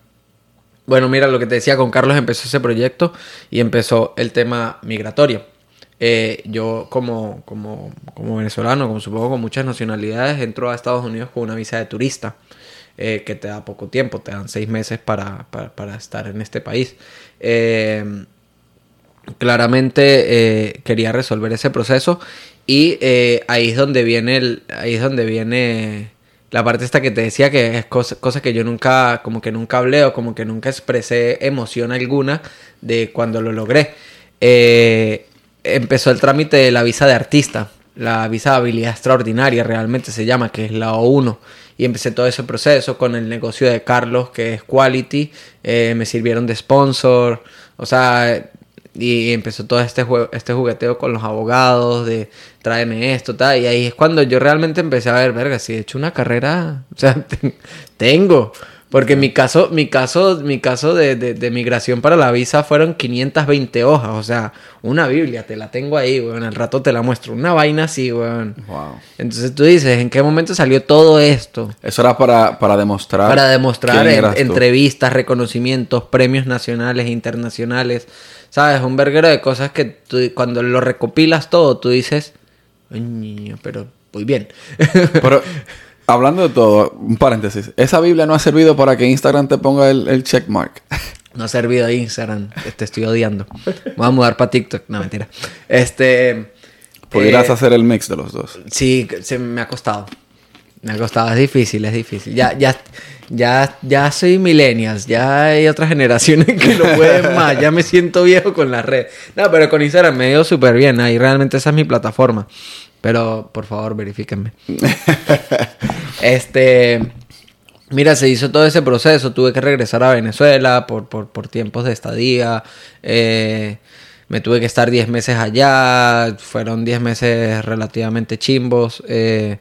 Bueno, mira, lo que te decía, con Carlos empezó ese proyecto y empezó el tema migratorio. Eh, yo como, como, como venezolano, como supongo con muchas nacionalidades, entro a Estados Unidos con una visa de turista eh, que te da poco tiempo, te dan seis meses para, para, estar en este país. Eh, claramente eh, quería resolver ese proceso y ahí es donde viene ahí es donde viene la parte esta que te decía que es cosa, que yo nunca como que nunca hablé o como que nunca expresé emoción alguna de cuando lo logré empezó el trámite de la visa de artista la visa de habilidad extraordinaria realmente se llama que es la O1 y empecé todo ese proceso con el negocio de Carlos que es Quality eh, me sirvieron de sponsor o sea y empezó todo este, jue- este jugueteo con los abogados de tráeme esto, tal. Y ahí es cuando yo realmente empecé a ver, verga, si he hecho una carrera, *laughs* o sea, te- tengo. Porque mi caso, mi caso, mi caso de, de- de migración para la visa fueron 520 hojas. O sea, una Biblia, te la tengo ahí, weón. Al rato te la muestro. Una vaina así, weón. Wow. Entonces tú dices, ¿en qué momento salió todo esto? Eso era para, para demostrar. para demostrar quién en- entrevistas, reconocimientos, premios nacionales e internacionales. ¿Sabes? Un verguero de cosas que tú- cuando lo recopilas todo, tú dices, "Ay, niño, pero muy bien. Pero *laughs* hablando de todo, un paréntesis. Esa Biblia no ha servido para que Instagram te ponga el, el checkmark. *laughs* no ha servido a Instagram, te estoy odiando. Voy a mudar para TikTok. No, mentira. Este. Pudieras eh, hacer el mix de los dos. Sí, se me ha costado. Me ha costado, es difícil, es difícil. Ya, ya, ya, ya soy millennials, ya hay otras generaciones que lo pueden *laughs* más, ya me siento viejo con la red. No, pero con Instagram me dio súper bien, ahí realmente esa es mi plataforma. Pero por favor, verifíquenme. *laughs* este, mira, se hizo todo ese proceso, tuve que regresar a Venezuela por, por, por tiempos de estadía. eh, me tuve que estar 10 meses allá, fueron 10 meses relativamente chimbos, eh,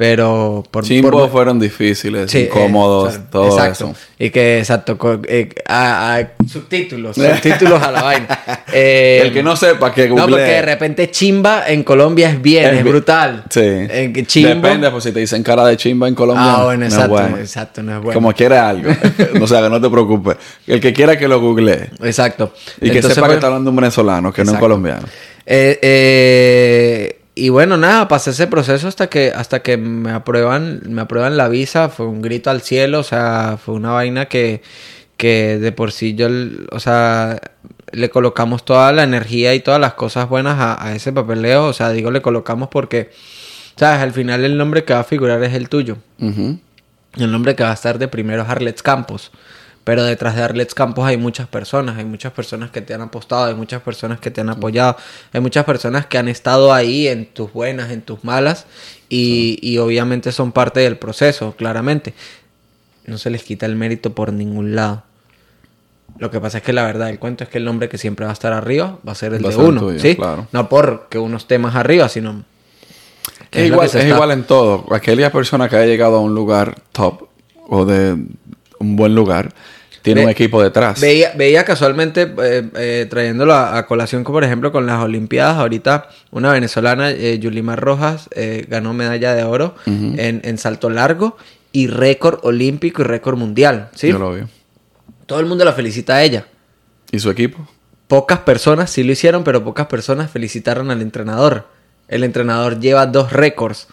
pero por... Chimbos por- fueron difíciles, Sí, incómodos, eh, todo exacto. eso. Y que, exacto, eh, a- a- subtítulos, *laughs* subtítulos a la vaina. Eh, El que no sepa que No, googlee. porque de repente chimba en Colombia es bien, Es brutal. Sí. Que chimbo. Depende, pues si te dicen cara de chimba en Colombia. Ah, bueno, no es exacto, bueno. exacto, no es bueno. Como quiera algo. o sea, que no te preocupes. El que quiera que lo googlee. Exacto. Y que Entonces, sepa que pues, está hablando un venezolano, que no un Exacto. colombiano. Eh, eh, y bueno, nada, pasé ese proceso hasta que, hasta que me aprueban, me aprueban la visa, fue un grito al cielo, o sea, fue una vaina que, que de por sí yo, o sea, le colocamos toda la energía y todas las cosas buenas a, a ese papeleo, o sea, digo le colocamos porque ¿Sabes? Al final el nombre que va a figurar es el tuyo. El nombre que va a estar de primero es Arlets Campos. Pero detrás de Arlets Campos hay muchas personas. Hay muchas personas que te han apostado, hay muchas personas que te han apoyado, hay muchas personas que han estado ahí en tus buenas, en tus malas. Y, y obviamente son parte del proceso, claramente. No se les quita el mérito por ningún lado. Lo que pasa es que la verdad del cuento es que el nombre que siempre va a estar arriba va a ser el Va de uno. tuyo, ¿sí? claro. No porque uno esté más arriba, sino. que Es, igual, es está- igual en todo. Aquella persona que haya llegado a un lugar top o de un buen lugar tiene Ve- un equipo detrás. Veía, veía casualmente, eh, eh, trayéndolo a, a colación, como por ejemplo con las Olimpiadas, ahorita una venezolana, eh, Yulimar Rojas, eh, ganó medalla de oro en, en salto largo y récord olímpico y récord mundial. ¿sí? Yo lo vi. Todo el mundo la felicita a ella. ¿Y su equipo? Pocas personas sí lo hicieron, pero pocas personas felicitaron al entrenador. El entrenador lleva dos récords.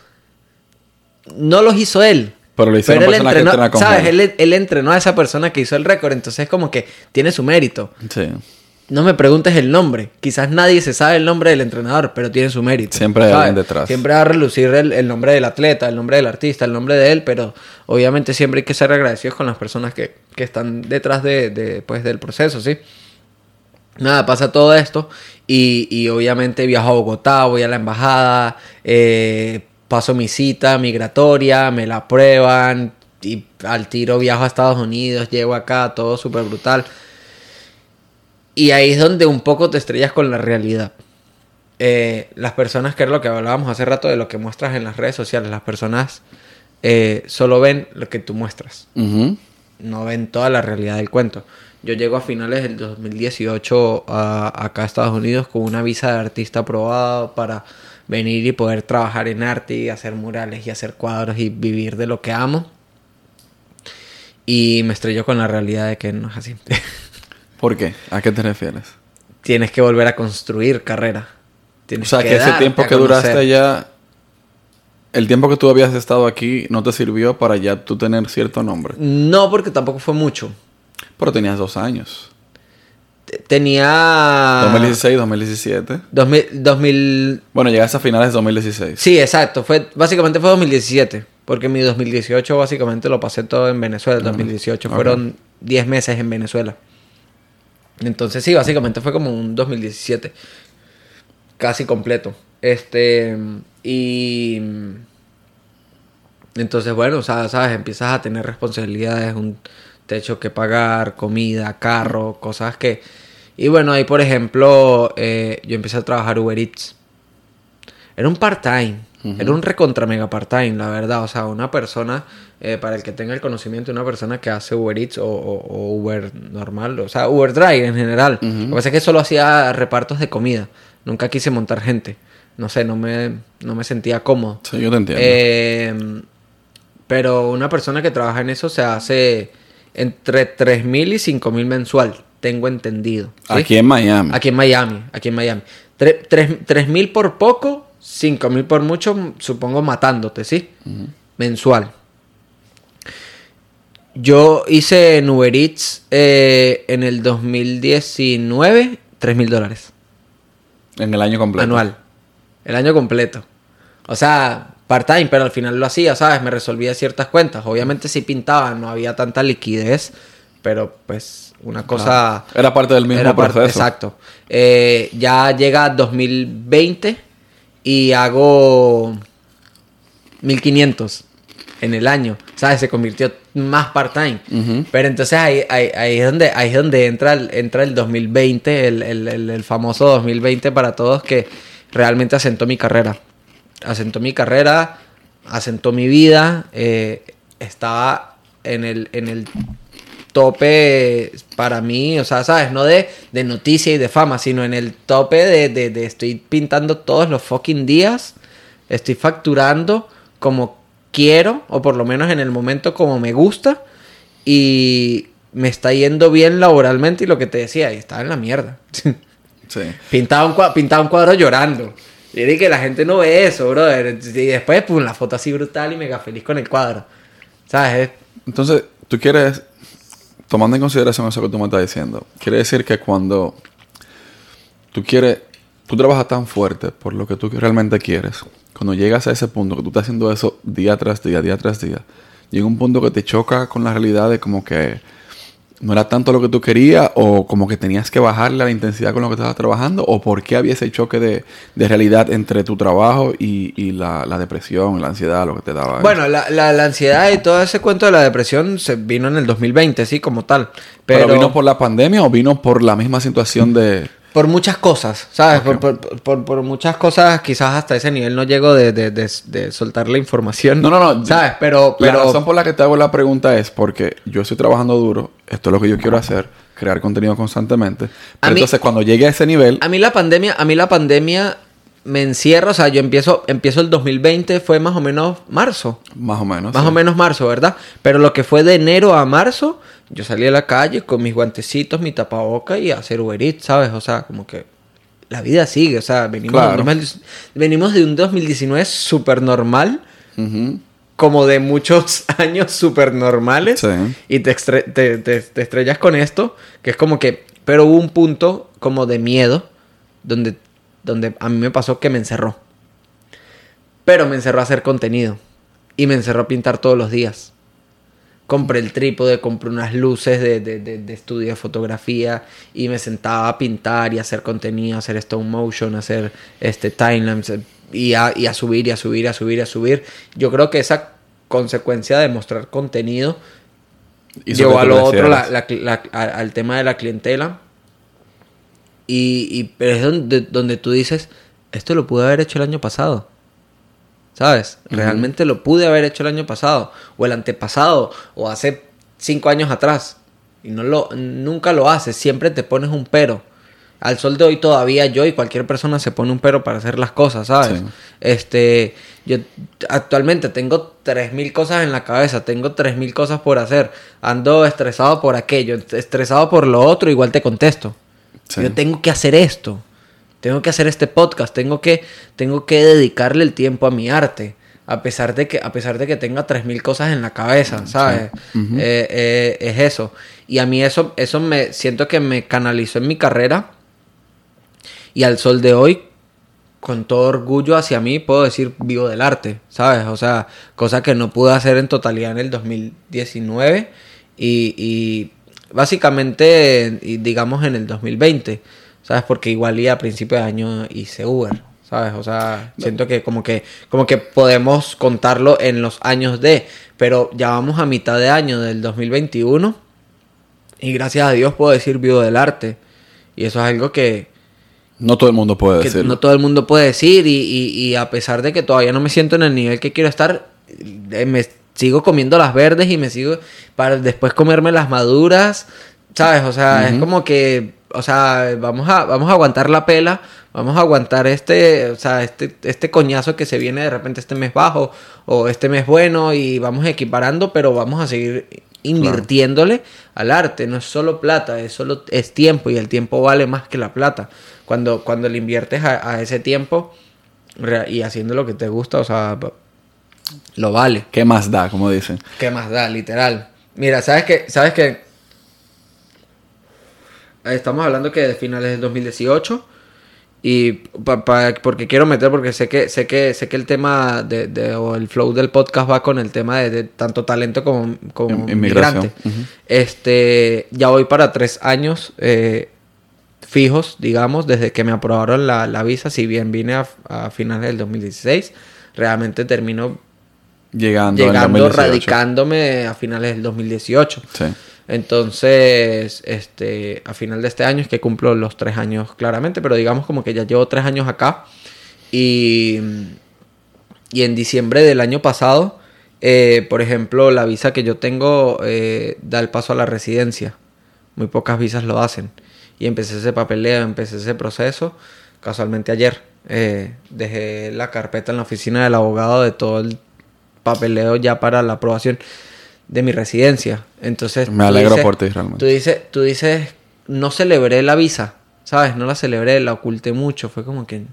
No los hizo él. Pero lo hicieron él personas que entrenó, con ¿sabes? él. Él, entrenó a esa persona que hizo el récord, entonces como que tiene su mérito. Sí. No me preguntes el nombre. Quizás nadie se sabe el nombre del entrenador, pero tiene su mérito. Siempre hay alguien detrás. Siempre va a relucir el, el nombre del atleta, el nombre del artista, el nombre de él, pero obviamente siempre hay que ser agradecidos con las personas que, que están detrás de, de, pues, del proceso, ¿sí? Nada, pasa todo esto y, y obviamente viajo a Bogotá, voy a la embajada, eh, paso mi cita migratoria, me la prueban y al tiro viajo a Estados Unidos, llego acá, todo súper brutal. Y ahí es donde un poco te estrellas con la realidad. Eh, las personas, que es lo que hablábamos hace rato de lo que muestras en las redes sociales, las personas eh, solo ven lo que tú muestras no ven toda la realidad del cuento. Yo llego a finales del 2018 a, acá a Estados Unidos con una visa de artista aprobada para venir y poder trabajar en arte y hacer murales y hacer cuadros y vivir de lo que amo. Y me estrelló con la realidad de que no es así. *laughs* ¿Por qué? ¿A qué te refieres? Tienes que volver a construir carrera. O Tienes sea, que ese darte tiempo que conocer. duraste allá, el tiempo que tú habías estado aquí no te sirvió para ya tú tener cierto nombre. No, porque tampoco fue mucho. Pero tenías dos años. Tenía... 2016, 2017. 2000, 2000, Bueno, llegaste a finales de 2016. Sí, exacto. Fue, básicamente fue 2017. Porque mi 2018 básicamente lo pasé todo en Venezuela. El 2018 ok. fueron 10 meses en Venezuela. Entonces sí, básicamente fue como un 2017. Casi completo. Este. Y. Entonces, bueno, o sea, sabes, empiezas a tener responsabilidades, un techo que pagar, comida, carro, cosas que... Y bueno, ahí por ejemplo, eh, yo empecé a trabajar Uber Eats. Era un part-time. Era un recontra mega part-time, la verdad. O sea, una persona, eh, para el que tenga el conocimiento, una persona que hace Uber Eats o, o- o Uber normal, o sea, Uber Drive en general. Lo que pasa es que solo hacía repartos de comida. Nunca quise montar gente. No sé, no me, no me sentía cómodo. Sí, yo te entiendo. Eh, pero una persona que trabaja en eso se hace entre 3.000 y 5.000 mensual, tengo entendido. ¿sí? Aquí en Miami. Aquí en Miami, aquí en Miami. Tre- tres- 3.000 por poco, 5.000 por mucho, supongo matándote, ¿sí? Mensual. Yo hice en Uber Eats eh, en el 2019 3.000 dólares En el año completo. anual. El año completo. O sea, part-time, pero al final lo hacía, ¿sabes? Me resolvía ciertas cuentas. Obviamente sí pintaba, no había tanta liquidez, pero pues una cosa... Era parte del mismo Era parte- proceso. exacto. Eh, ya llega 2020 y hago 1500 en el año. ¿Sabes? Se convirtió más part-time. Ujú. Pero entonces ahí, ahí, ahí es donde, ahí es donde entra, el, entra el 2020, el, el, el, el famoso 2020 para todos que realmente asentó mi carrera. Asentó mi carrera, asentó mi vida. eh, estaba en el, en el tope para mí, o sea, ¿sabes? No de, de noticia y de fama, sino en el tope de, de, de estoy pintando todos los fucking días, estoy facturando como quiero, o por lo menos en el momento como me gusta, y me está yendo bien laboralmente y lo que te decía, y estaba en la mierda. *laughs* Sí. pintaba, un cuadro, pintaba un cuadro llorando. Y dije que la gente no ve eso, brother. Y después, pum, la foto así brutal y mega feliz con el cuadro. ¿Sabes? Es- Entonces, tú quieres, tomando en consideración eso que tú me estás diciendo, quiere decir que cuando tú quieres, tú trabajas tan fuerte por lo que tú realmente quieres, cuando llegas a ese punto, que tú estás haciendo eso día tras día, día tras día, llega un punto que te choca con la realidad de como que no era tanto lo que tú querías o como que tenías que bajarle la intensidad con lo que estabas trabajando o por qué había ese choque de, de realidad entre tu trabajo y, y la, la, depresión, la ansiedad, lo que te daba. Bueno, la, la, la, ansiedad y todo ese cuento de la depresión se vino en el 2020, sí, como tal. Pero, ¿Pero vino por la pandemia o vino por la misma situación de por muchas cosas, ¿sabes? Okay. Por, por, por, por, muchas cosas, quizás hasta ese nivel no llego de, de, de, de, soltar la información. No, no, no. ¿Sabes? Pero, pero... La razón por la que te hago la pregunta es porque yo estoy trabajando duro, esto es lo que yo quiero hacer, crear contenido constantemente. Pero entonces, cuando llegue a ese nivel... A mí la pandemia, a mí la pandemia me encierra, o sea, yo empiezo, empiezo el 2020, fue más o menos marzo. Más o menos. Más sí. o menos marzo, ¿verdad? Pero lo que fue de enero a marzo, yo salí a la calle con mis guantecitos, mi tapaboca y a hacer Uber Eats, ¿sabes? O sea, como que la vida sigue, o sea, venimos, Claro. de, un 2000 venimos de un 2019 súper normal, Ujú. como de muchos *laughs* años súper normales, Sí. y te, te- te- te estrellas con esto, que es como que, pero hubo un punto como de miedo, donde, donde a mí me pasó que me encerró. Pero me encerró a hacer contenido, y me encerró a pintar todos los días. Compré el trípode, compré unas luces de, de- de- de estudio de fotografía y me sentaba a pintar y a hacer contenido, hacer stone motion, hacer este timelapse y a, y a subir y a subir y a subir y a subir. Yo creo que esa consecuencia de mostrar contenido llevó a lo otro la- crecieras. la- la- a- al tema de la clientela. Y, y pero es donde, donde tú dices, esto lo pude haber hecho el año pasado. ¿Sabes? Realmente lo pude haber hecho el año pasado. O el antepasado. O hace cinco años atrás. Y no lo, nunca lo haces. Siempre te pones un pero. Al sol de hoy todavía yo y cualquier persona se pone un pero para hacer las cosas, ¿sabes? Sí. Este, yo actualmente tengo 3000 cosas en la cabeza, tengo 3000 cosas por hacer. Ando estresado por aquello, estresado por lo otro, igual te contesto. Sí. Yo tengo que hacer esto. Tengo que hacer este podcast, tengo que tengo que dedicarle el tiempo a mi arte. A pesar de que a pesar de que tenga 3000 cosas en la cabeza, ¿sabes? Eh, eh, es eso. Y a mí eso eso me siento que me canalizó en mi carrera. Y al sol de hoy, con todo orgullo hacia mí, puedo decir vivo del arte, ¿sabes? O sea, cosa que no pude hacer en totalidad en el 2019 y, y básicamente, digamos, en el 2020, ¿sabes? Porque igual y a principio de año hice Uber, ¿sabes? O sea, siento que como que, como que podemos contarlo en los años de, pero ya vamos a mitad de año del 2021 y gracias a Dios puedo decir vivo del arte. Y eso es algo que, No todo el mundo puede que decirlo. no todo el mundo puede decir y, y- y a pesar de que todavía no me siento en el nivel que quiero estar, eh, me sigo comiendo las verdes y me sigo para después comerme las maduras, ¿sabes? O sea, es como que, o sea, vamos a, vamos a aguantar la pela, vamos a aguantar este, o sea, este, este coñazo que se viene de repente este mes bajo o este mes bueno y vamos equiparando, pero vamos a seguir invirtiéndole al arte, no es solo plata, es solo es tiempo y el tiempo vale más que la plata. Cuando, cuando le inviertes a, a ese tiempo y haciendo lo que te gusta, o sea, lo vale. ¿Qué más da, como dicen? ¿Qué más da, literal? Mira, ¿sabes qué? ¿Sabes qué? Estamos hablando que de finales del 2018 y pa- pa- porque quiero meter porque sé que sé que sé que el tema de, de- o el flow del podcast va con el tema de, de tanto talento como, como Em- inmigración. migrante. Ujú. Este, ya voy para tres años eh, fijos, digamos, desde que me aprobaron la, la visa. Si bien vine a, a finales del 2016, realmente termino Llegando, en llegando, 2018. radicándome a finales del 2018. Sí. Entonces, este, a final de este año es que cumplo los tres años claramente, pero digamos como que ya llevo tres años acá. Y, y en diciembre del año pasado, eh, por ejemplo, la visa que yo tengo eh, da el paso a la residencia. Muy pocas visas lo hacen. Y empecé ese papeleo, empecé ese proceso. Casualmente ayer eh, dejé la carpeta en la oficina del abogado de todo el papeleo ya para la aprobación de mi residencia. Entonces, Me alegro dices- por ti, realmente. Tú dices, tú dices, no celebré la visa, ¿sabes? No la celebré, la oculté mucho. Fue como que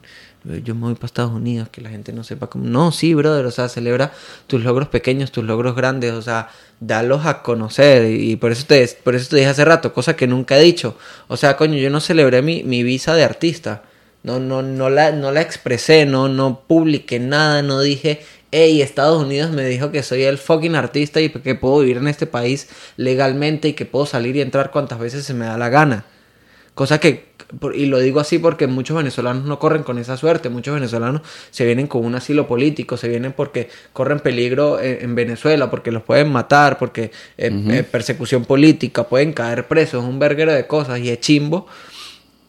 yo me voy para Estados Unidos, que la gente no sepa cómo. No, sí, brother, o sea, celebra tus logros pequeños, tus logros grandes, o sea, dalos a conocer. Y por eso te, por eso te dije hace rato, cosa que nunca he dicho. O sea, coño, yo no celebré mi, mi visa de artista. no, no, no, la, no la expresé, no, no publiqué nada, no dije, hey, Estados Unidos me dijo que soy el fucking artista y que puedo vivir en este país legalmente y que puedo salir y entrar cuantas veces se me da la gana. Cosa que, y lo digo así porque muchos venezolanos no corren con esa suerte, muchos venezolanos se vienen con un asilo político, se vienen porque corren peligro en, Venezuela, porque los pueden matar, porque eh, eh, persecución política, pueden caer presos, un verguero de cosas y es chimbo.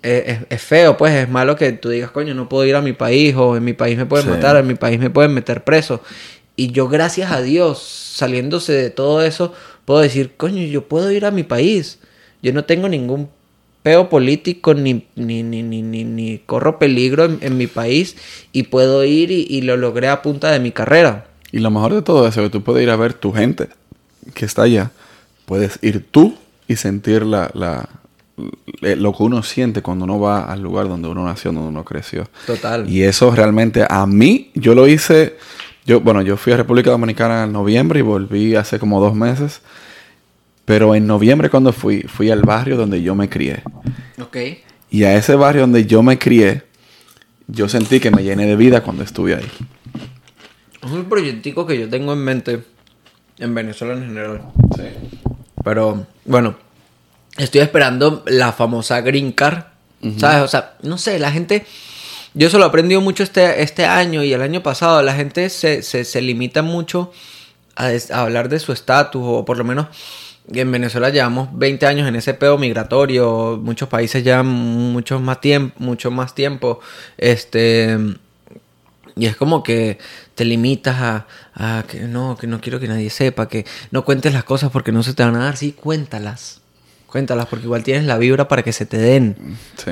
Eh, es, feo, pues es malo que tú digas, coño, no puedo ir a mi país o en mi país me pueden matar, en mi país me pueden meter preso. Y yo, gracias a Dios, saliéndose de todo eso, puedo decir, coño, yo puedo ir a mi país. Yo no tengo ningún peo político ni, ni, ni, ni, ni, corro peligro en, mi país y puedo ir y, lo logré a punta de mi carrera. Y lo mejor de todo eso es que tú puedes ir a ver tu gente que está allá. Puedes ir tú y sentir la, la, lo que uno siente cuando uno va al lugar donde uno nació, donde uno creció. Total. Y eso realmente a mí, yo lo hice, yo, bueno, yo fui a República Dominicana en noviembre y volví hace como dos meses. Pero en noviembre cuando fui, fui al barrio donde yo me crié. Ok. Y a ese barrio donde yo me crié, yo sentí que me llené de vida cuando estuve ahí. Es un proyectico que yo tengo en mente en Venezuela en general. Sí. Pero, bueno, estoy esperando la famosa Green Card. ¿Sabes? O sea, no sé, la gente... Yo eso lo he aprendido mucho este, este año y el año pasado. La gente se, se, limita mucho a, a hablar de su estatus o por lo menos en Venezuela llevamos 20 años en ese pedo migratorio, muchos países llevan mucho más tiempo, mucho más tiempo, este y es como que te limitas a, a, que no, que no quiero que nadie sepa, que no cuentes las cosas porque no se te van a dar, sí, cuéntalas. Cuéntalas porque igual tienes la vibra para que se te den.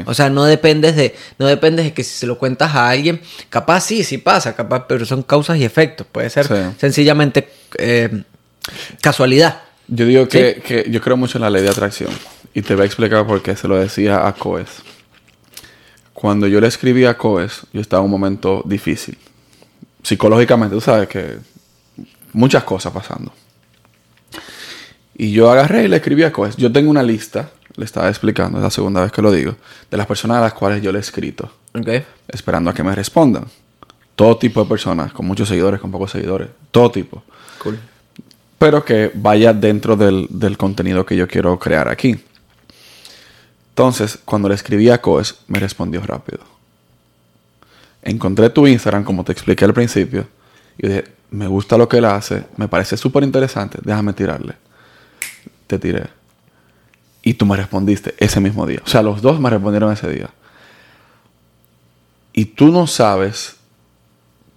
O sea, no dependes de no dependes de que si se lo cuentas a alguien, capaz sí, sí pasa, capaz, pero son causas y efectos, puede ser sencillamente eh, casualidad. Yo digo que, yo creo mucho en la ley de atracción. Y te voy a explicar por qué se lo decía a Coes. Cuando yo le escribí a Coes, yo estaba en un momento difícil. Psicológicamente, tú sabes que muchas cosas pasando. Y yo agarré y le escribí a Coes. Yo tengo una lista, le estaba explicando, es la segunda vez que lo digo, de las personas a las cuales yo le he escrito. Okay. Esperando a que me respondan. Todo tipo de personas, con muchos seguidores, con pocos seguidores. Todo tipo. Cool pero que vaya dentro del, contenido que yo quiero crear aquí. Entonces, cuando le escribí a Coes, me respondió rápido. Encontré tu Instagram, como te expliqué al principio, y dije, me gusta lo que él hace, me parece súper interesante, déjame tirarle. Tiré. Y tú me respondiste ese mismo día. O sea, los dos me respondieron ese día. Y tú no sabes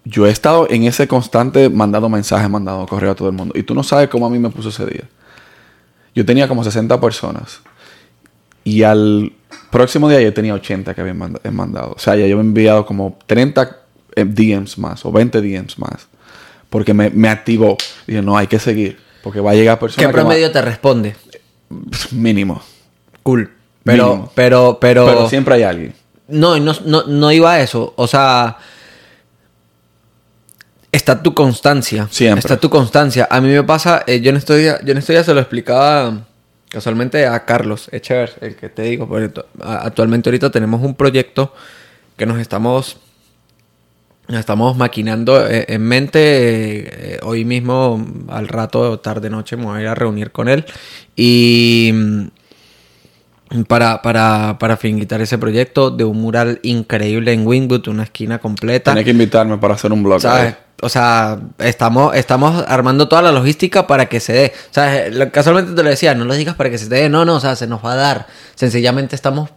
yo he estado en ese constante mandando mensajes, mandando correo a todo el mundo. Y tú no sabes cómo a mí me puso ese día. Yo tenía como 60 personas. Y al próximo día yo tenía 80 que habían mandado. O sea, ya yo he enviado como 30 eh, DMs más o 20 DMs más. Porque me, me activó. Dije, no, hay que seguir. Porque va a llegar personas. ¿Qué promedio te responde? Mínimo. Cool. Pero, pero, pero. Pero siempre hay alguien. No, no, no, no iba a eso. O sea está tu constancia. Siempre. Está tu constancia. A mí me pasa, eh, yo en estos días, yo en estos días se lo explicaba casualmente a Carlos Echever, el que te digo, actualmente ahorita tenemos un proyecto que nos estamos estamos maquinando eh, en mente. Eh, hoy mismo, al rato, tarde, noche, me voy a ir a reunir con él. Y mm, para, para, para finiquitar ese proyecto de un mural increíble en Wingwood, una esquina completa. Tienes que invitarme para hacer un blog. ¿Sabes? o sea, estamos, estamos armando toda la logística para que se dé. O sea, casualmente te lo decía, no lo digas para que se dé, no, no, o sea, se nos va a dar. Sencillamente estamos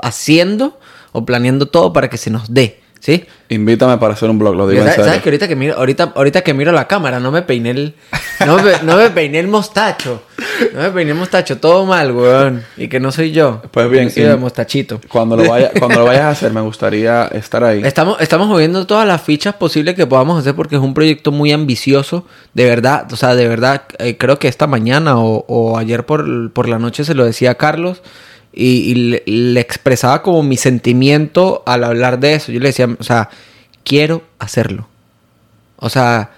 haciendo o planeando todo para que se nos dé. ¿Sí? Invítame para hacer un blog, lo digo ¿Sabes, ¿sabes que ahorita que miro, ahorita, ahorita que miro la cámara, no me peiné el. No me, no me peiné el mostacho. No me peiné el mostacho, todo mal, weón. Y que no soy yo. Pues bien, soy de mostachito. Cuando lo, vaya, cuando lo vayas a hacer, me gustaría estar ahí. Estamos, estamos moviendo todas las fichas posibles que podamos hacer porque es un proyecto muy ambicioso. De verdad, o sea, de verdad, eh, creo que esta mañana o, o ayer por, por la noche se lo decía a Carlos y, le, expresaba como mi sentimiento al hablar de eso. Yo le decía, o sea, quiero hacerlo. O sea,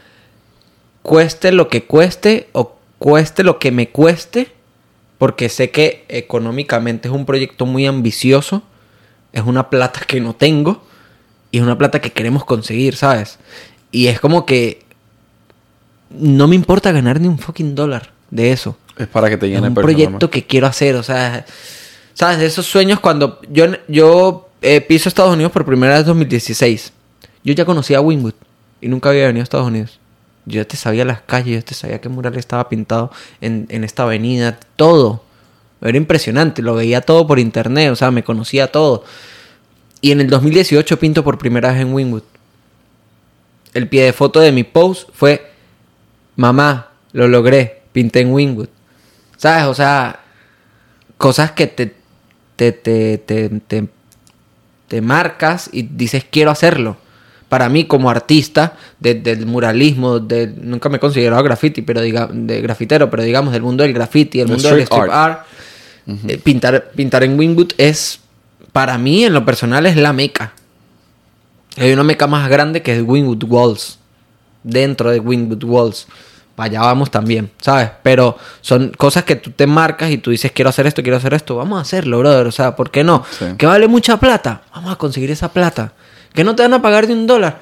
cueste lo que cueste o cueste lo que me cueste, porque sé que económicamente es un proyecto muy ambicioso, es una plata que no tengo y es una plata que queremos conseguir, ¿sabes? Y es como que no me importa ganar ni un fucking dólar de eso. Es para que te Es llene un personalmente. proyecto que quiero hacer, o sea, ¿sabes? Esos sueños cuando yo, yo eh, piso Estados Unidos por primera vez en 2016. Yo ya conocía a Wynwood y nunca había venido a Estados Unidos. Yo ya te sabía las calles, yo te sabía qué mural estaba pintado en, en esta avenida, todo. Era impresionante, lo veía todo por internet, o sea, me conocía todo. Y en el 2018 pinto por primera vez en Wynwood. El pie de foto de mi post fue, mamá, lo logré, pinté en Wynwood. ¿Sabes? O sea, cosas que te, te, te, te, te, te marcas y dices quiero hacerlo. Para mí como artista de- del muralismo, de, nunca me he considerado graffiti, pero diga, de grafitero, pero digamos del mundo del graffiti, el mundo del street street art, eh, pintar, pintar en Wingwood es, para mí en lo personal es la meca. Hay una meca más grande que es Wingwood Walls, dentro de Wingwood Walls. Para allá vamos también, ¿sabes? Pero son cosas que tú te marcas y tú dices, quiero hacer esto, quiero hacer esto. Vamos a hacerlo, brother. O sea, ¿por qué no? Sí. Que vale mucha plata. Vamos a conseguir esa plata. Que no te van a pagar de un dólar.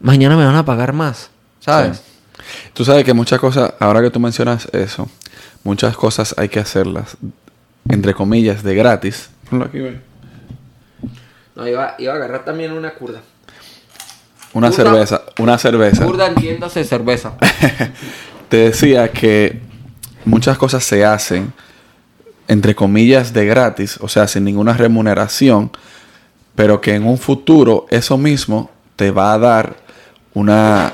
Mañana me van a pagar más, ¿sabes? Sí. Tú sabes que muchas cosas, ahora que tú mencionas eso, muchas cosas hay que hacerlas, entre comillas, de gratis. Ponlo aquí, ve. No, iba, iba a agarrar también una curda. Una cerveza, una cerveza. Curda, entiéndase cerveza. *laughs* Te decía que muchas cosas se hacen, entre comillas, de gratis, o sea, sin ninguna remuneración, pero que en un futuro eso mismo te va a dar una,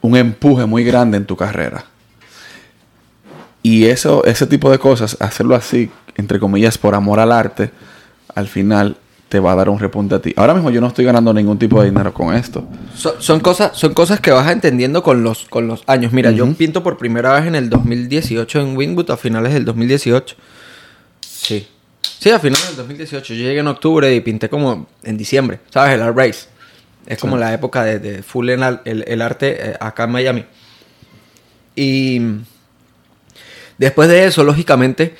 un empuje muy grande en tu carrera. Y eso, ese tipo de cosas, hacerlo así, entre comillas, por amor al arte, al final te va a dar un repunte a ti. Ahora mismo yo no estoy ganando ningún tipo de dinero con esto. Son, son cosas, son cosas que vas entendiendo con los, con los años. Mira, yo pinto por primera vez en el 2018 en Wingwood, a finales del 2018. Sí. Sí, a finales del 2018. Yo llegué en octubre y pinté como en diciembre. ¿Sabes? El Art Race. Es como la época de, de full en el arte eh, acá en Miami. Y después de eso, lógicamente,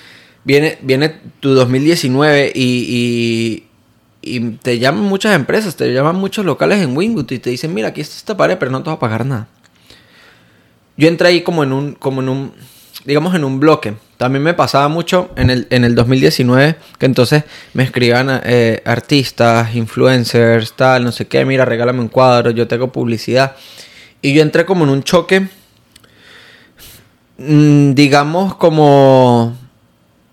viene, viene tu 2019 y, y, y te llaman muchas empresas, te llaman muchos locales en Wingwood y te dicen, mira, aquí está esta pared, pero no te va a pagar nada. Yo entré ahí como en un, como en un, digamos en un bloque. También me pasaba mucho en el, en el 2019 que entonces me escriban eh, artistas, influencers, tal, no sé qué, mira, regálame un cuadro, yo tengo publicidad. Y yo entré como en un choque, mm, digamos como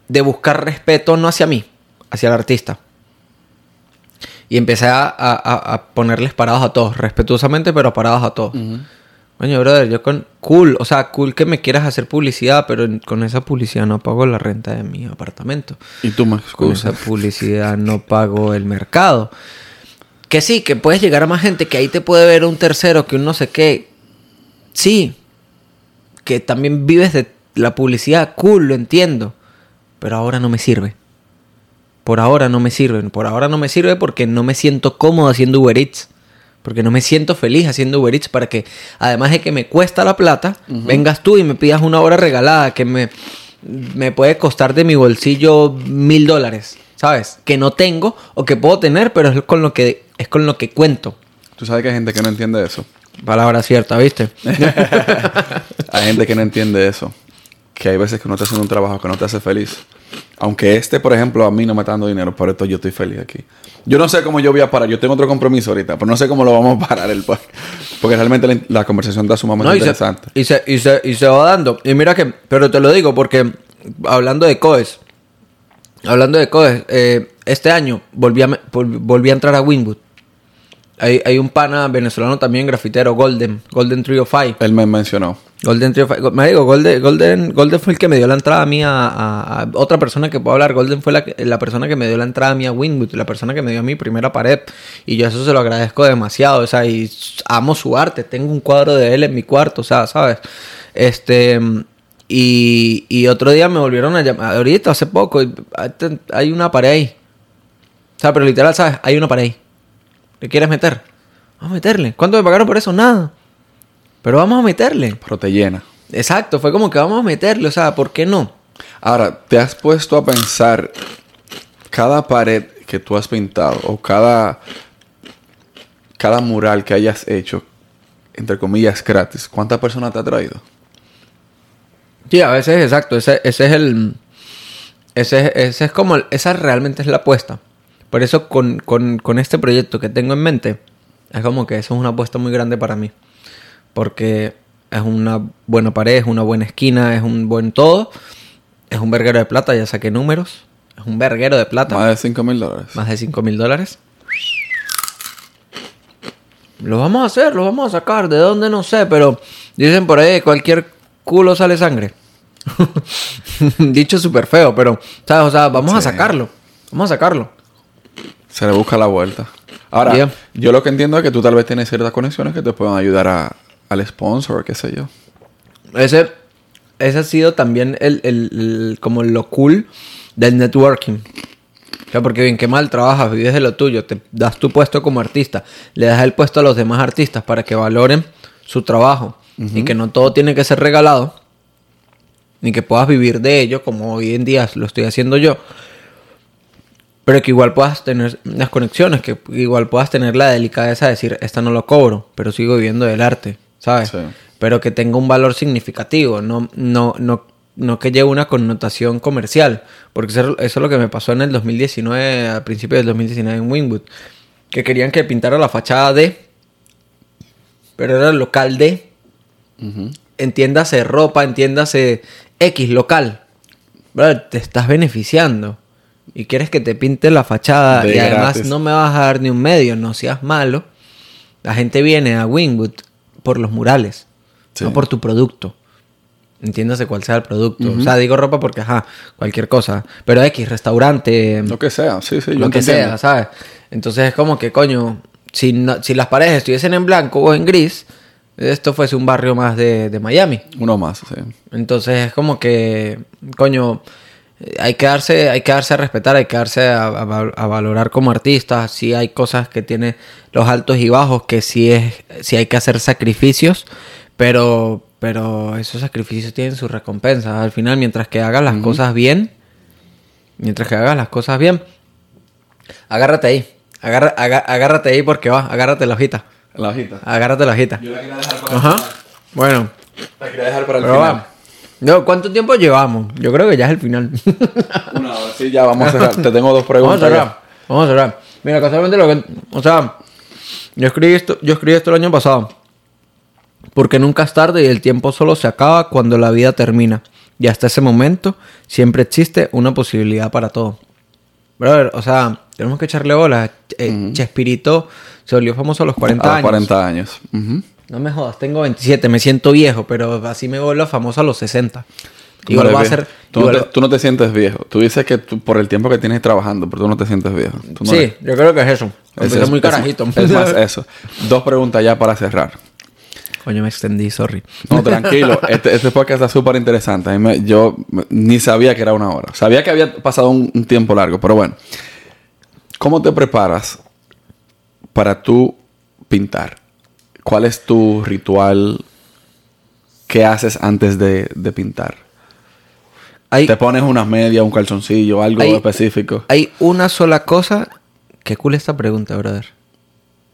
de buscar respeto no hacia mí, hacia el artista. Y empecé a, a- ponerles parados a todos, respetuosamente, pero parados a todos. Coño, brother, yo con... Cool, o sea, cool que me quieras hacer publicidad, pero con esa publicidad no pago la renta de mi apartamento. Y tú me Con esa publicidad no pago el mercado. Que sí, que puedes llegar a más gente, que ahí te puede ver un tercero, que un no sé qué. Sí. Que también vives de la publicidad, cool, lo entiendo. Pero ahora no me sirve. Por ahora no me sirven. Por ahora no me sirve porque no me siento cómodo haciendo Uber Eats. Porque no me siento feliz haciendo Uber Eats para que, además de que me cuesta la plata, vengas tú y me pidas una hora regalada que me, me puede costar de mi bolsillo mil dólares, ¿sabes? Que no tengo o que puedo tener, pero es con lo que, es con lo que cuento. Tú sabes que hay gente que no entiende eso. Palabra cierta, ¿viste? *laughs* Hay gente que no entiende eso. Que hay veces que uno está haciendo un trabajo que no te hace feliz. Aunque este, por ejemplo, a mí no me está dando dinero, por esto yo estoy feliz aquí. Yo no sé cómo yo voy a parar. Yo tengo otro compromiso ahorita, pero no sé cómo lo vamos a parar el podcast. Porque realmente la, la conversación está sumamente No, y, se, interesante. y, se, y, se, y se va dando. Y mira que, pero te lo digo porque hablando de COES, hablando de COES, eh, este año volví a, volví a entrar a Winwood. Hay, hay un pana venezolano también, grafitero, Golden, Golden Trio Five. Él me mencionó. Golden Trio Five. Me digo, Golden, Golden, Golden fue el que me dio la entrada a mí a, a- a otra persona que puedo hablar. Golden fue la, la persona que me dio la entrada a mí a Winwood, la persona que me dio mi primera pared. Y yo eso se lo agradezco demasiado. O sea, y amo su arte. Tengo un cuadro de él en mi cuarto, o sea, ¿sabes? Este. Y, y otro día me volvieron a llamar. Ahorita, hace poco, hay una pared ahí. O sea, pero literal, ¿sabes? Hay una pared ahí. ¿Le quieres meter? Vamos a meterle. ¿Cuánto me pagaron por eso? Nada. Pero vamos a meterle. Pero te llena. Exacto, fue como que vamos a meterle, o sea, ¿por qué no? Ahora, ¿te has puesto a pensar cada pared que tú has pintado o cada, cada mural que hayas hecho, entre comillas, gratis, ¿cuántas personas te ha traído? Sí, a veces exacto. Ese, ese es el. Ese, ese es como. Esa realmente es la apuesta. Por eso, con, con, con este proyecto que tengo en mente, es como que eso es una apuesta muy grande para mí. Porque es una buena pared, es una buena esquina, es un buen todo. Es un verguero de plata, ya saqué números. Es un verguero de plata. Más de 5 mil dólares. Más de 5 mil dólares. Lo vamos a hacer, lo vamos a sacar. ¿De dónde? No sé, pero dicen por ahí, cualquier culo sale sangre. *laughs* Dicho súper feo, pero, ¿sabes? O sea, vamos a sacarlo. Vamos a sacarlo. Se le busca la vuelta. Ahora, yo lo que entiendo es que tú tal vez tienes ciertas conexiones que te puedan ayudar a, al sponsor, qué sé yo. Ese, ese ha sido también el, el- el- como lo cool del networking. O sea, porque bien que mal trabajas, vives de lo tuyo, te das tu puesto como artista, le das el puesto a los demás artistas para que valoren su trabajo y que no todo tiene que ser regalado, ni que puedas vivir de ello como hoy en día lo estoy haciendo yo. Pero que igual puedas tener las conexiones, que igual puedas tener la delicadeza de decir, esta no lo cobro, pero sigo viviendo del arte, ¿sabes? Sí. Pero que tenga un valor significativo, no, no, no, no que lleve una connotación comercial. Porque eso, eso es lo que me pasó en el 2019, a principios del 2019 en Wingwood. Que querían que pintara la fachada de, pero era el local de, entiéndase ropa, entiéndase X local. Te estás beneficiando. Y quieres que te pinte la fachada De y además no me vas a dar ni un medio, no seas malo. La gente viene a Wingwood por los murales, Sí. no por tu producto. Entiéndase cuál sea el producto. O sea, digo ropa porque, ajá, cualquier cosa. Pero X, restaurante, Lo que sea, sí, sí, yo lo que entiendo. sea, ¿sabes? Entonces es como que, coño, si, no- si las paredes estuviesen en blanco o en gris, esto fuese un barrio más de, de Miami. Uno más, sí. Entonces es como que, coño, hay que darse, hay que darse a respetar, hay que darse a, a val- a valorar como artista. Sí hay cosas que tiene los altos y bajos, que sí es, sí hay que hacer sacrificios, pero, pero esos sacrificios tienen su recompensa. Al final, mientras que hagas las cosas bien, mientras que hagas las cosas bien, agárrate ahí, agarra- aga- agárrate ahí porque va, agárrate la hojita, La hojita. agárrate la hojita. Yo la quería dejar para Ajá. Bueno. La quería dejar para el Pero final. va. No, ¿cuánto tiempo llevamos? Yo creo que ya es el final. *laughs* Una hora, sí, ya vamos a cerrar. Te tengo dos Vamos a preguntas. cerrar. Vamos a cerrar. Mira, casualmente lo que... O sea, yo escribí esto, yo escribí esto el año pasado. Porque nunca es tarde y el tiempo solo se acaba cuando la vida termina. Y hasta ese momento siempre existe una posibilidad para todo. Brother, o sea, tenemos que echarle bola. Eh, Chespirito se volvió famoso a los 40 a los años. 40 años. No me jodas, tengo 27, me siento viejo, pero así me vuelvo famoso a los 60. Tú Igual no va a ser... Tú, no te, tú no te sientes viejo. Tú dices que tú- por el tiempo que tienes trabajando, pero tú no te sientes viejo. Tú no sí, eres- yo creo que es eso. es eso, muy es- carajito. Es, más *laughs* eso. Dos preguntas ya para cerrar. Coño, me extendí, sorry. No, *laughs* tranquilo. Este, este podcast está súper interesante. Yo ni sabía que era una hora. Sabía que había pasado un, un tiempo largo, pero bueno. ¿Cómo te preparas para tú pintar? ¿Cuál es tu ritual? ¿Qué haces antes de, de pintar? Hay, ¿Te pones unas medias, un calzoncillo, algo Hay- específico? hay una sola cosa. Qué cool esta pregunta, brother.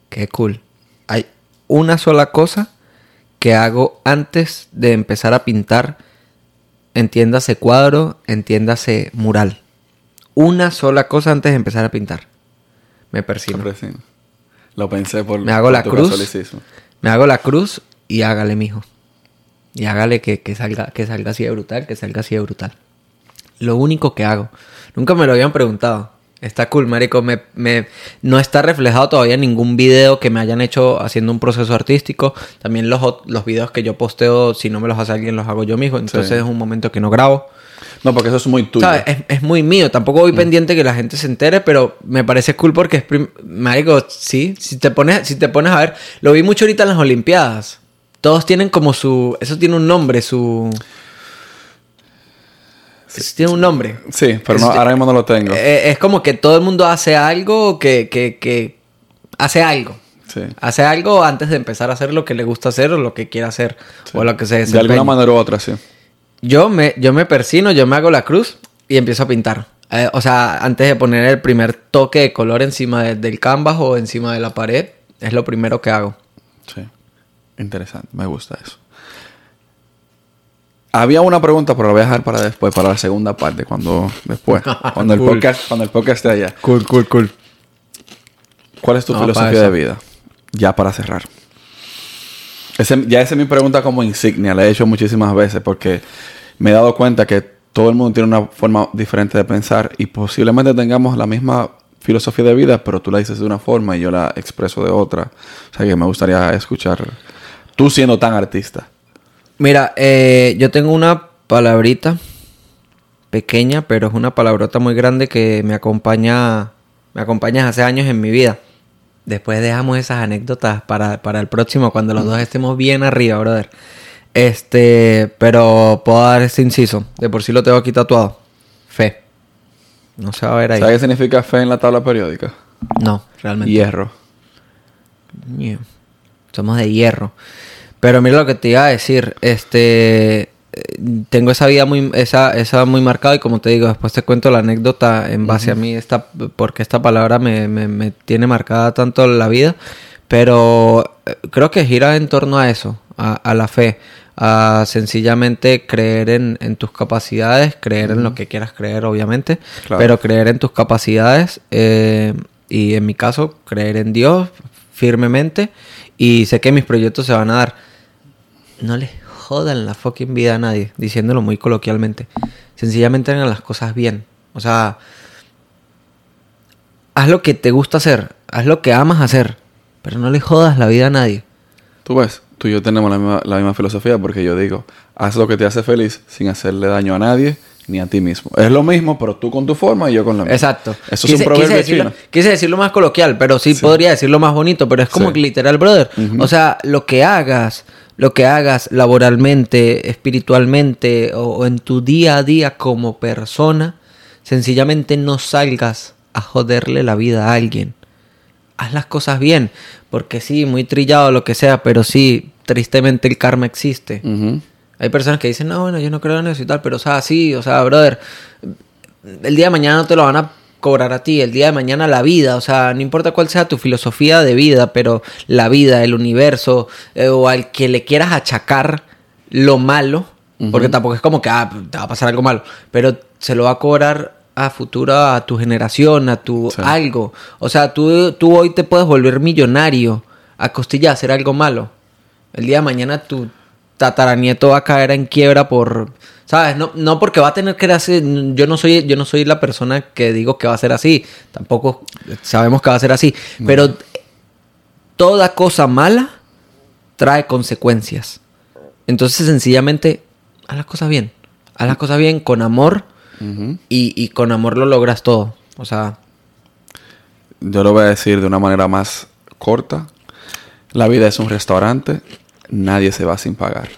Qué cool. Hay una sola cosa que hago antes de empezar a pintar. Entiéndase cuadro, entiéndase mural. Una sola cosa antes de empezar a pintar. Me persino. Sí. Lo pensé por, Me hago por la tu cruz. Me hago la cruz y hágale, mijo. Y hágale que, que salga, que salga así de brutal, que salga así de brutal. Lo único que hago. Nunca me lo habían preguntado. Está cool, marico. Me, me- no está reflejado todavía ningún video que me hayan hecho haciendo un proceso artístico. También los, los videos que yo posteo, si no me los hace alguien, los hago yo mismo. Entonces Sí. es un momento que no grabo. No, porque eso es muy tuyo. ¿Sabes? Es, es muy mío. Tampoco voy pendiente que la gente se entere, pero me parece cool porque es... Marico, sí. Si te, pones, si te pones a ver... Lo vi mucho ahorita en las Olimpiadas. Todos tienen como su... Eso tiene un nombre, su... Tiene un nombre. Sí, pero no, Este- ahora mismo no lo tengo. Eh, es como que todo el mundo hace algo que... que, que hace algo. sí. Hace algo antes de empezar a hacer lo que le gusta hacer o lo que quiera hacer. O lo que se De alguna manera u otra, sí. Yo me, yo me persino, yo me hago la cruz y empiezo a pintar. Eh, o sea, antes de poner el primer toque de color encima de- del canvas o encima de la pared, es lo primero que hago. Sí. Interesante, me gusta eso. Había una pregunta, pero la voy a dejar para después, para la segunda parte, cuando después, *laughs* cuando el Cool. podcast, cuando el podcast esté allá. Cool, cool, cool. ¿Cuál es tu No, filosofía de vida? Ya para cerrar. Ese- ya esa es mi pregunta como insignia, la he hecho muchísimas veces porque me he dado cuenta que todo el mundo tiene una forma diferente de pensar y posiblemente tengamos la misma filosofía de vida, pero tú la dices de una forma y yo la expreso de otra. O sea que me gustaría escuchar, tú siendo tan artista. Mira, eh, yo tengo una palabrita pequeña, pero es una palabrota muy grande que me acompaña, me acompaña hace años en mi vida. Después dejamos esas anécdotas para, para el próximo, cuando los dos estemos bien arriba, brother. Este, pero puedo dar este inciso. De por sí lo tengo aquí tatuado. Fe. No se va a ver ahí. ¿Sabes qué significa fe en la tabla periódica? No, realmente. Hierro. Somos de hierro. Pero mira lo que te iba a decir. Este. Tengo esa vida muy, esa, esa muy marcada y como te digo, después te cuento la anécdota en base a mí, esta, porque esta palabra me, me- me tiene marcada tanto la vida, pero eh, creo que gira en torno a eso, a, a la fe, a sencillamente creer en, en tus capacidades, creer en lo que quieras creer, obviamente, Claro. pero creer en tus capacidades eh, y en mi caso, creer en Dios firmemente y sé que mis proyectos se van a dar. No les jodan la fucking vida a nadie, diciéndolo muy coloquialmente. Sencillamente hagan las cosas bien. O sea, haz lo que te gusta hacer, haz lo que amas hacer, pero no le jodas la vida a nadie. Tú ves, tú y yo tenemos la misma, la misma filosofía porque yo digo, haz lo que te hace feliz sin hacerle daño a nadie ni a ti mismo. Es lo mismo, pero tú con tu forma y yo con la mía. Exacto. Eso es un proverbio decirlo, chino. quise decirlo más coloquial, pero sí, Sí. podría decirlo más bonito, pero es como Sí. que literal, brother. O sea, lo que hagas, lo que hagas laboralmente, espiritualmente o, o en tu día a día como persona, sencillamente no salgas a joderle la vida a alguien. Haz las cosas bien, porque sí, muy trillado lo que sea, pero sí, tristemente el karma existe. Hay personas que dicen, no, bueno, yo no creo en eso y tal, pero o sea, sí, o sea, brother, el día de mañana no te lo van a cobrar a ti, el día de mañana la vida, o sea, no importa cuál sea tu filosofía de vida, pero la vida, el universo, eh, o al que le quieras achacar lo malo, porque tampoco es como que ah, te va a pasar algo malo, pero se lo va a cobrar a futuro a tu generación, a tu Sí. algo. O sea, tú, tú hoy te puedes volver millonario a costilla de hacer algo malo. El día de mañana tu tataranieto va a caer en quiebra por, ¿sabes? No, no porque va a tener que hacer, yo no soy, yo no soy la persona que digo que va a ser así, tampoco sabemos que va a ser así, pero toda cosa mala trae consecuencias. Entonces sencillamente haz las cosas bien, haz las cosas bien con amor Y con amor lo logras todo. O sea, Yo lo voy a decir de una manera más corta. La vida es un restaurante, nadie se va sin pagar.